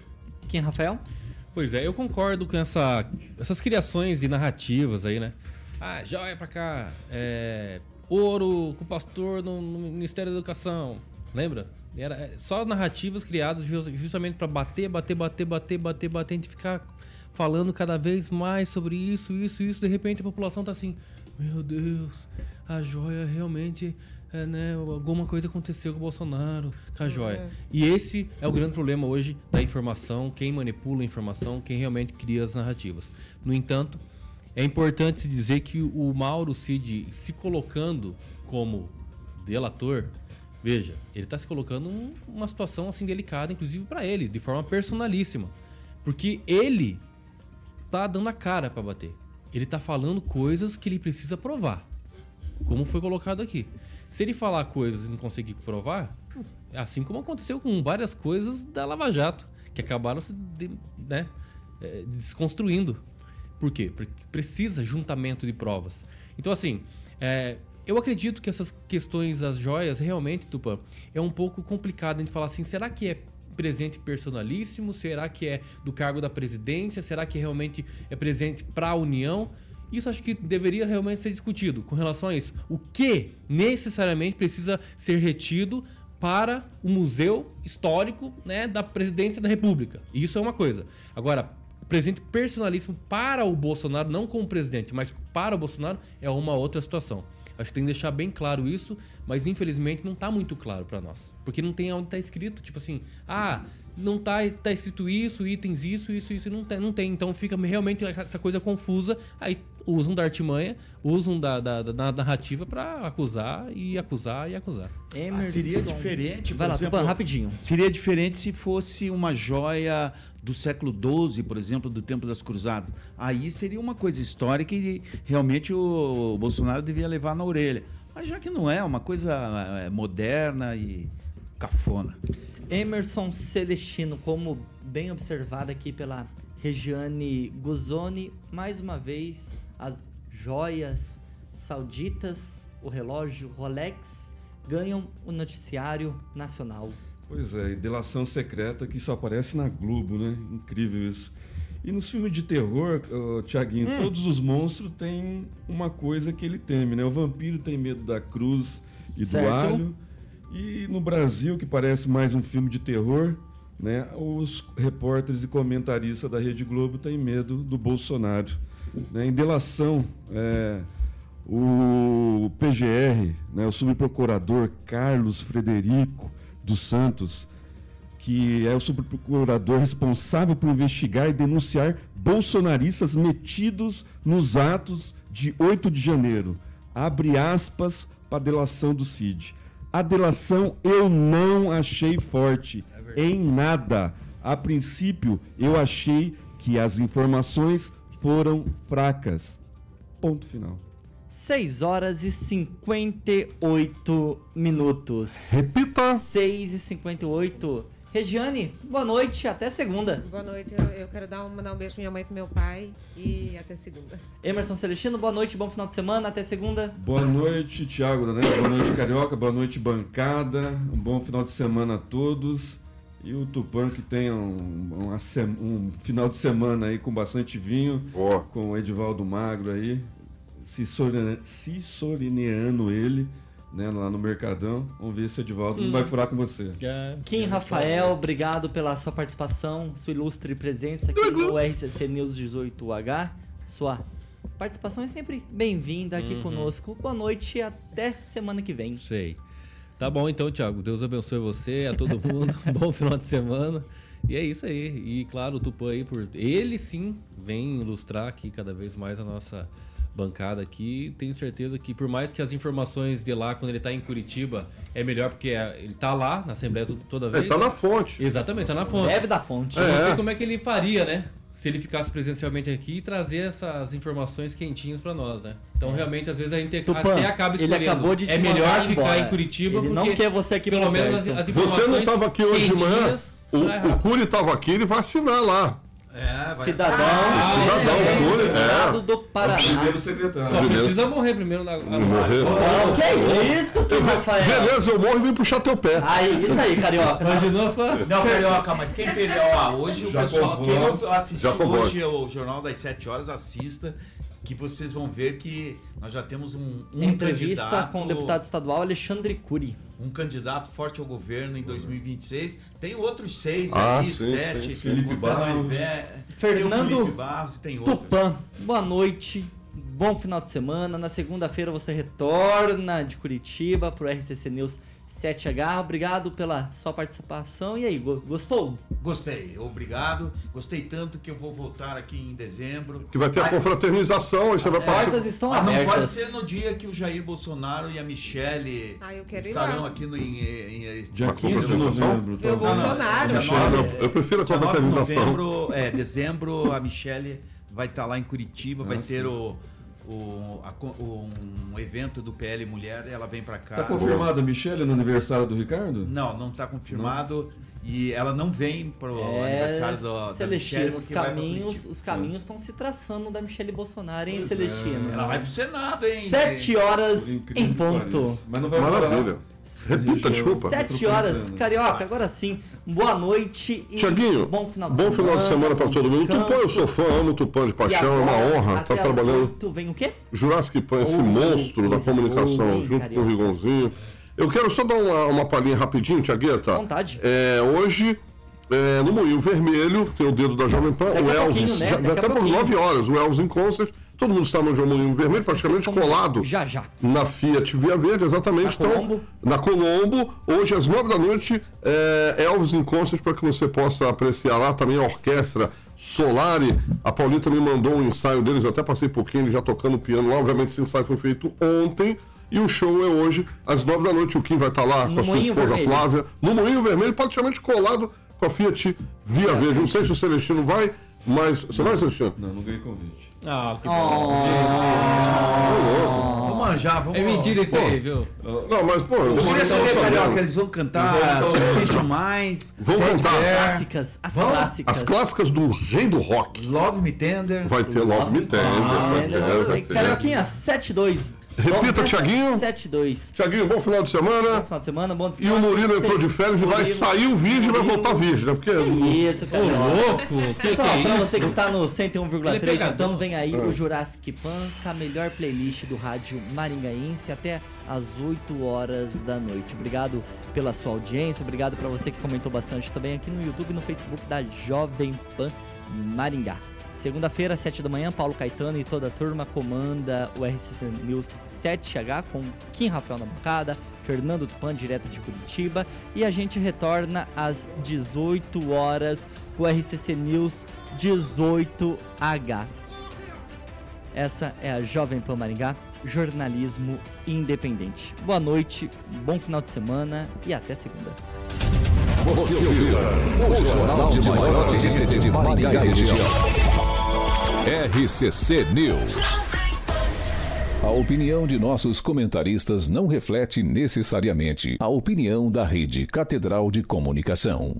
Quem, Rafael? Pois é, eu concordo com essa, essas criações e narrativas aí, né? Ah, joia pra cá, é, ouro com o pastor no, no, Ministério da Educação, lembra? Era é, só narrativas criadas justamente para bater, bater, bater, bater, bater, bater, a gente ficar falando cada vez mais sobre isso, isso, isso. De repente a população tá assim, meu Deus, a joia realmente é, né, alguma coisa aconteceu com o Bolsonaro, com a joia. É. E esse é o grande problema hoje da informação, quem manipula a informação, quem realmente cria as narrativas. No entanto, é importante se dizer que o Mauro Cid se colocando como delator, veja, ele está se colocando numa situação assim delicada, inclusive para ele, de forma personalíssima. Porque ele tá dando a cara para bater. Ele tá falando coisas que ele precisa provar. como foi colocado aqui. Se ele falar coisas e não conseguir provar, assim como aconteceu com várias coisas da Lava Jato, que acabaram se de- né, eh, desconstruindo. Por quê? Porque precisa juntamento de provas. Então, assim, é, eu acredito que essas questões das joias, realmente, Tupã, é um pouco complicado gente falar assim, será que é presente personalíssimo? Será que é do cargo da presidência? Será que realmente é presente para a União? Isso acho que deveria realmente ser discutido com relação a isso. O que necessariamente precisa ser retido para o museu histórico né, da presidência da República. Isso é uma coisa. Agora, presente personalíssimo para o Bolsonaro, não como presidente, mas para o Bolsonaro, é uma outra situação. Acho que tem que deixar bem claro isso, mas infelizmente não está muito claro para nós. Porque não tem onde está escrito, tipo assim, ah, não tá, tá escrito isso, itens isso, isso, isso, não tem, não tem. Então fica realmente essa coisa confusa. Aí usam da artimanha, usam da, da, da narrativa para acusar e acusar e acusar. Ah, seria diferente, Vai lá, exemplo, Tupan, rapidinho. Seria diferente se fosse uma joia do século XII, por exemplo, do tempo das cruzadas. Aí seria uma coisa histórica e realmente o Bolsonaro devia levar na orelha. Mas já que não é, uma coisa é, moderna e cafona. Emerson Celestino, como bem observado aqui pela Regiane Guzoni, mais uma vez as joias sauditas, o relógio Rolex, ganham o noticiário nacional. Pois é, e delação secreta que só aparece na Globo, né? Incrível isso. E nos filmes de terror, ô, Tiaguinho, Hum. todos os monstros têm uma coisa que ele teme, né? O vampiro tem medo da cruz e Certo. do alho. E no Brasil, que parece mais um filme de terror, né? Os repórteres e comentaristas da Rede Globo têm medo do Bolsonaro. Né? Em delação, é, o PGR, né, o subprocurador Carlos Frederico dos Santos, que é o subprocurador responsável por investigar e denunciar bolsonaristas metidos nos atos de 8 de janeiro. Abre aspas para a delação do Cid. A delação eu não achei forte em nada. A princípio, eu achei que as informações foram fracas. Ponto final. 6 horas e 58 minutos. Repita! 6 e 58. Regiane, boa noite, até segunda. Boa noite, eu, eu quero dar um, mandar um beijo pra minha mãe e pro meu pai e até segunda. Emerson Celestino, boa noite, bom final de semana, até segunda. Boa noite, Thiago, né? Boa noite, Carioca. Boa noite, bancada. Um bom final de semana a todos. E o Tupã que tenha um, se- um final de semana aí com bastante vinho, Ó. com o Edivaldo Magro aí, se, sorine, se sorineando ele, né, lá no Mercadão. Vamos ver se o Edivaldo não vai furar com você. Já, Kim já- Rafael, obrigado pela sua participação, sua ilustre presença aqui no RCC News 18H. Sua participação é sempre bem-vinda aqui conosco. Boa noite e até semana que vem. Sei. Tá bom então, Thiago. Deus abençoe você, a todo mundo. Bom final de semana. E é isso aí. E claro, o Tupã aí, por ele sim vem ilustrar aqui cada vez mais a nossa bancada aqui. Tenho certeza que por mais que as informações de lá, quando ele tá em Curitiba, é melhor porque é- ele tá lá na Assembleia to- toda vez. Ele tá na fonte. Exatamente, tá na fonte. Bebe da fonte. Eu não É. sei como é que ele faria, né? Se ele ficasse presencialmente aqui e trazer essas informações quentinhas pra nós, né? Então, realmente, às vezes a gente Tupã, até acaba ele escolhendo. acabou de te é melhor ficar embora. em Curitiba Ele porque não quer você aqui pelo menos as, as informações Você não estava aqui hoje de manhã? O, o. Cury estava aqui, ele vai assinar lá. É, Cidadão, cidadão, é, é. estado do Paraná. Primeiro secretário. Só Beleza. precisa morrer primeiro na, na Morrer. Não, que isso, Kim Rafael? Beleza, eu morro e vim puxar teu pé. Aí, isso aí, carioca. Imaginou só? Não, Carioca, mas quem perdeu, ó, hoje o Já pessoal, com quem não assistiu hoje o Jornal das 7 horas, assista, que vocês vão ver que nós já temos um, um Entrevista candidato, com o deputado estadual Alexandre Cury. um candidato forte ao governo em 2026. Tem outros seis Ah, aí, sim, sete. sim. Felipe o Barros. Fernando tem o Felipe Barros e tem outros. Tupã, boa noite. Bom final de semana. Na segunda-feira você retorna de Curitiba pro RCC News 7H. Obrigado pela sua participação. E aí, go- gostou? Gostei, obrigado. Gostei tanto que eu vou voltar aqui em dezembro. Que vai ter a confraternização, aí você vai As portas estão Ah, não pode abertas. ser no dia que o Jair Bolsonaro e a Michele Ah, eu estarão aqui no em, em, em- Dia Uma 15 de novembro. O talvez. Bolsonaro. não, eu prefiro a dia 9 de confraternização. novembro, é, dezembro, a Michele vai estar lá em Curitiba, vai Ah, ter o, o- a co- um evento do PL Mulher, ela vem pra cá. Tá confirmada a Michelle no aniversário do Ricardo? Não, não está confirmado. E ela não vem pro É, aniversário do, da Celestino, Michelle os caminhos, os caminhos estão se traçando da Michele Bolsonaro, hein, Pois Celestino? é. Ela vai pro Senado, hein? Sete horas em ponto. Mas não vai Maravilha. morar. Repita, desculpa. Sete horas, Carioca, agora sim. Boa noite e Tiaguinho, bom final de bom semana. final de semana pra bom todo mundo. Tupã, eu sou fã, amo Tupã de paixão, é uma honra às trabalhando. oito vem o quê? Jurassic Pan, esse Oh, monstro da comunicação, hein, junto carioca. com o Rigonzinho. Eu quero só dar uma, uma palhinha rapidinho, Tiagueta. À vontade. É, hoje, é, no Moinho Vermelho, tem o dedo da Jovem Pan, Daqui o Elvis. né? Já, até por pouquinho. 9 horas, o Elvis em concert. Todo mundo está no Moinho Vermelho, praticamente colado Já, já. na Fiat Via Verde, exatamente. Na então, Colombo. na Colombo, hoje às nove da noite, é, Elvis em concert para que você possa apreciar lá também a orquestra Solari. A Paulita me mandou um ensaio deles, eu até passei um pouquinho, ele já tocando piano lá. Obviamente, esse ensaio foi feito ontem. E o show é hoje, às nove da noite. O Kim vai estar lá No com a sua esposa Vermelho. Flávia, no Moinho Vermelho, praticamente colado com a Fiat Via Verde. Não sei se o Celestino vai, mas. Você vai, Celestino? Não, não ganhei convite. Ah, que Oh. Vamos manjar, vamos É mentira isso aí, viu? Não, mas, pô, eu queria saber. Carioca, eles vão cantar Suspicion Minds, Vão cantar. Clássicas, as Vamos? clássicas. As clássicas do rei do rock. Love Me Tender. Vai ter Love Me Tender, vai ter, vai ter. Carioquinha, 7-2. Repita? Thiaguinho. 7-2. Tiaguinho, bom final de Bom semana. final de semana, bom E descanso. o Murilo entrou de férias e vai sair o vídeo e vai voltar vídeo, né? Porque. Que isso, Ô, Carioca. louco! Que que Pessoal, é pra isso? você que está no Ele é 101,3, pegador. então vem aí Ah. o Jurassic Pan com a melhor playlist do rádio maringaense até às 8 horas da noite. Obrigado pela sua audiência, obrigado pra você que comentou bastante também aqui no YouTube e no Facebook da Jovem Pan Maringá. Segunda-feira, 7 da manhã, Paulo Caetano e toda a turma comanda o RCC News 7H com Kim Rafael na bancada, Fernando Tupan, direto de Curitiba, e a gente retorna às 18 horas com o RCC News 18H. Essa é a Jovem Pan Maringá, jornalismo independente. Boa noite, bom final de semana e até segunda. Você ouviu o jornal de maior audiência de Maringá região. RCC News. A opinião de nossos comentaristas não reflete necessariamente a opinião da Rede Catedral de Comunicação.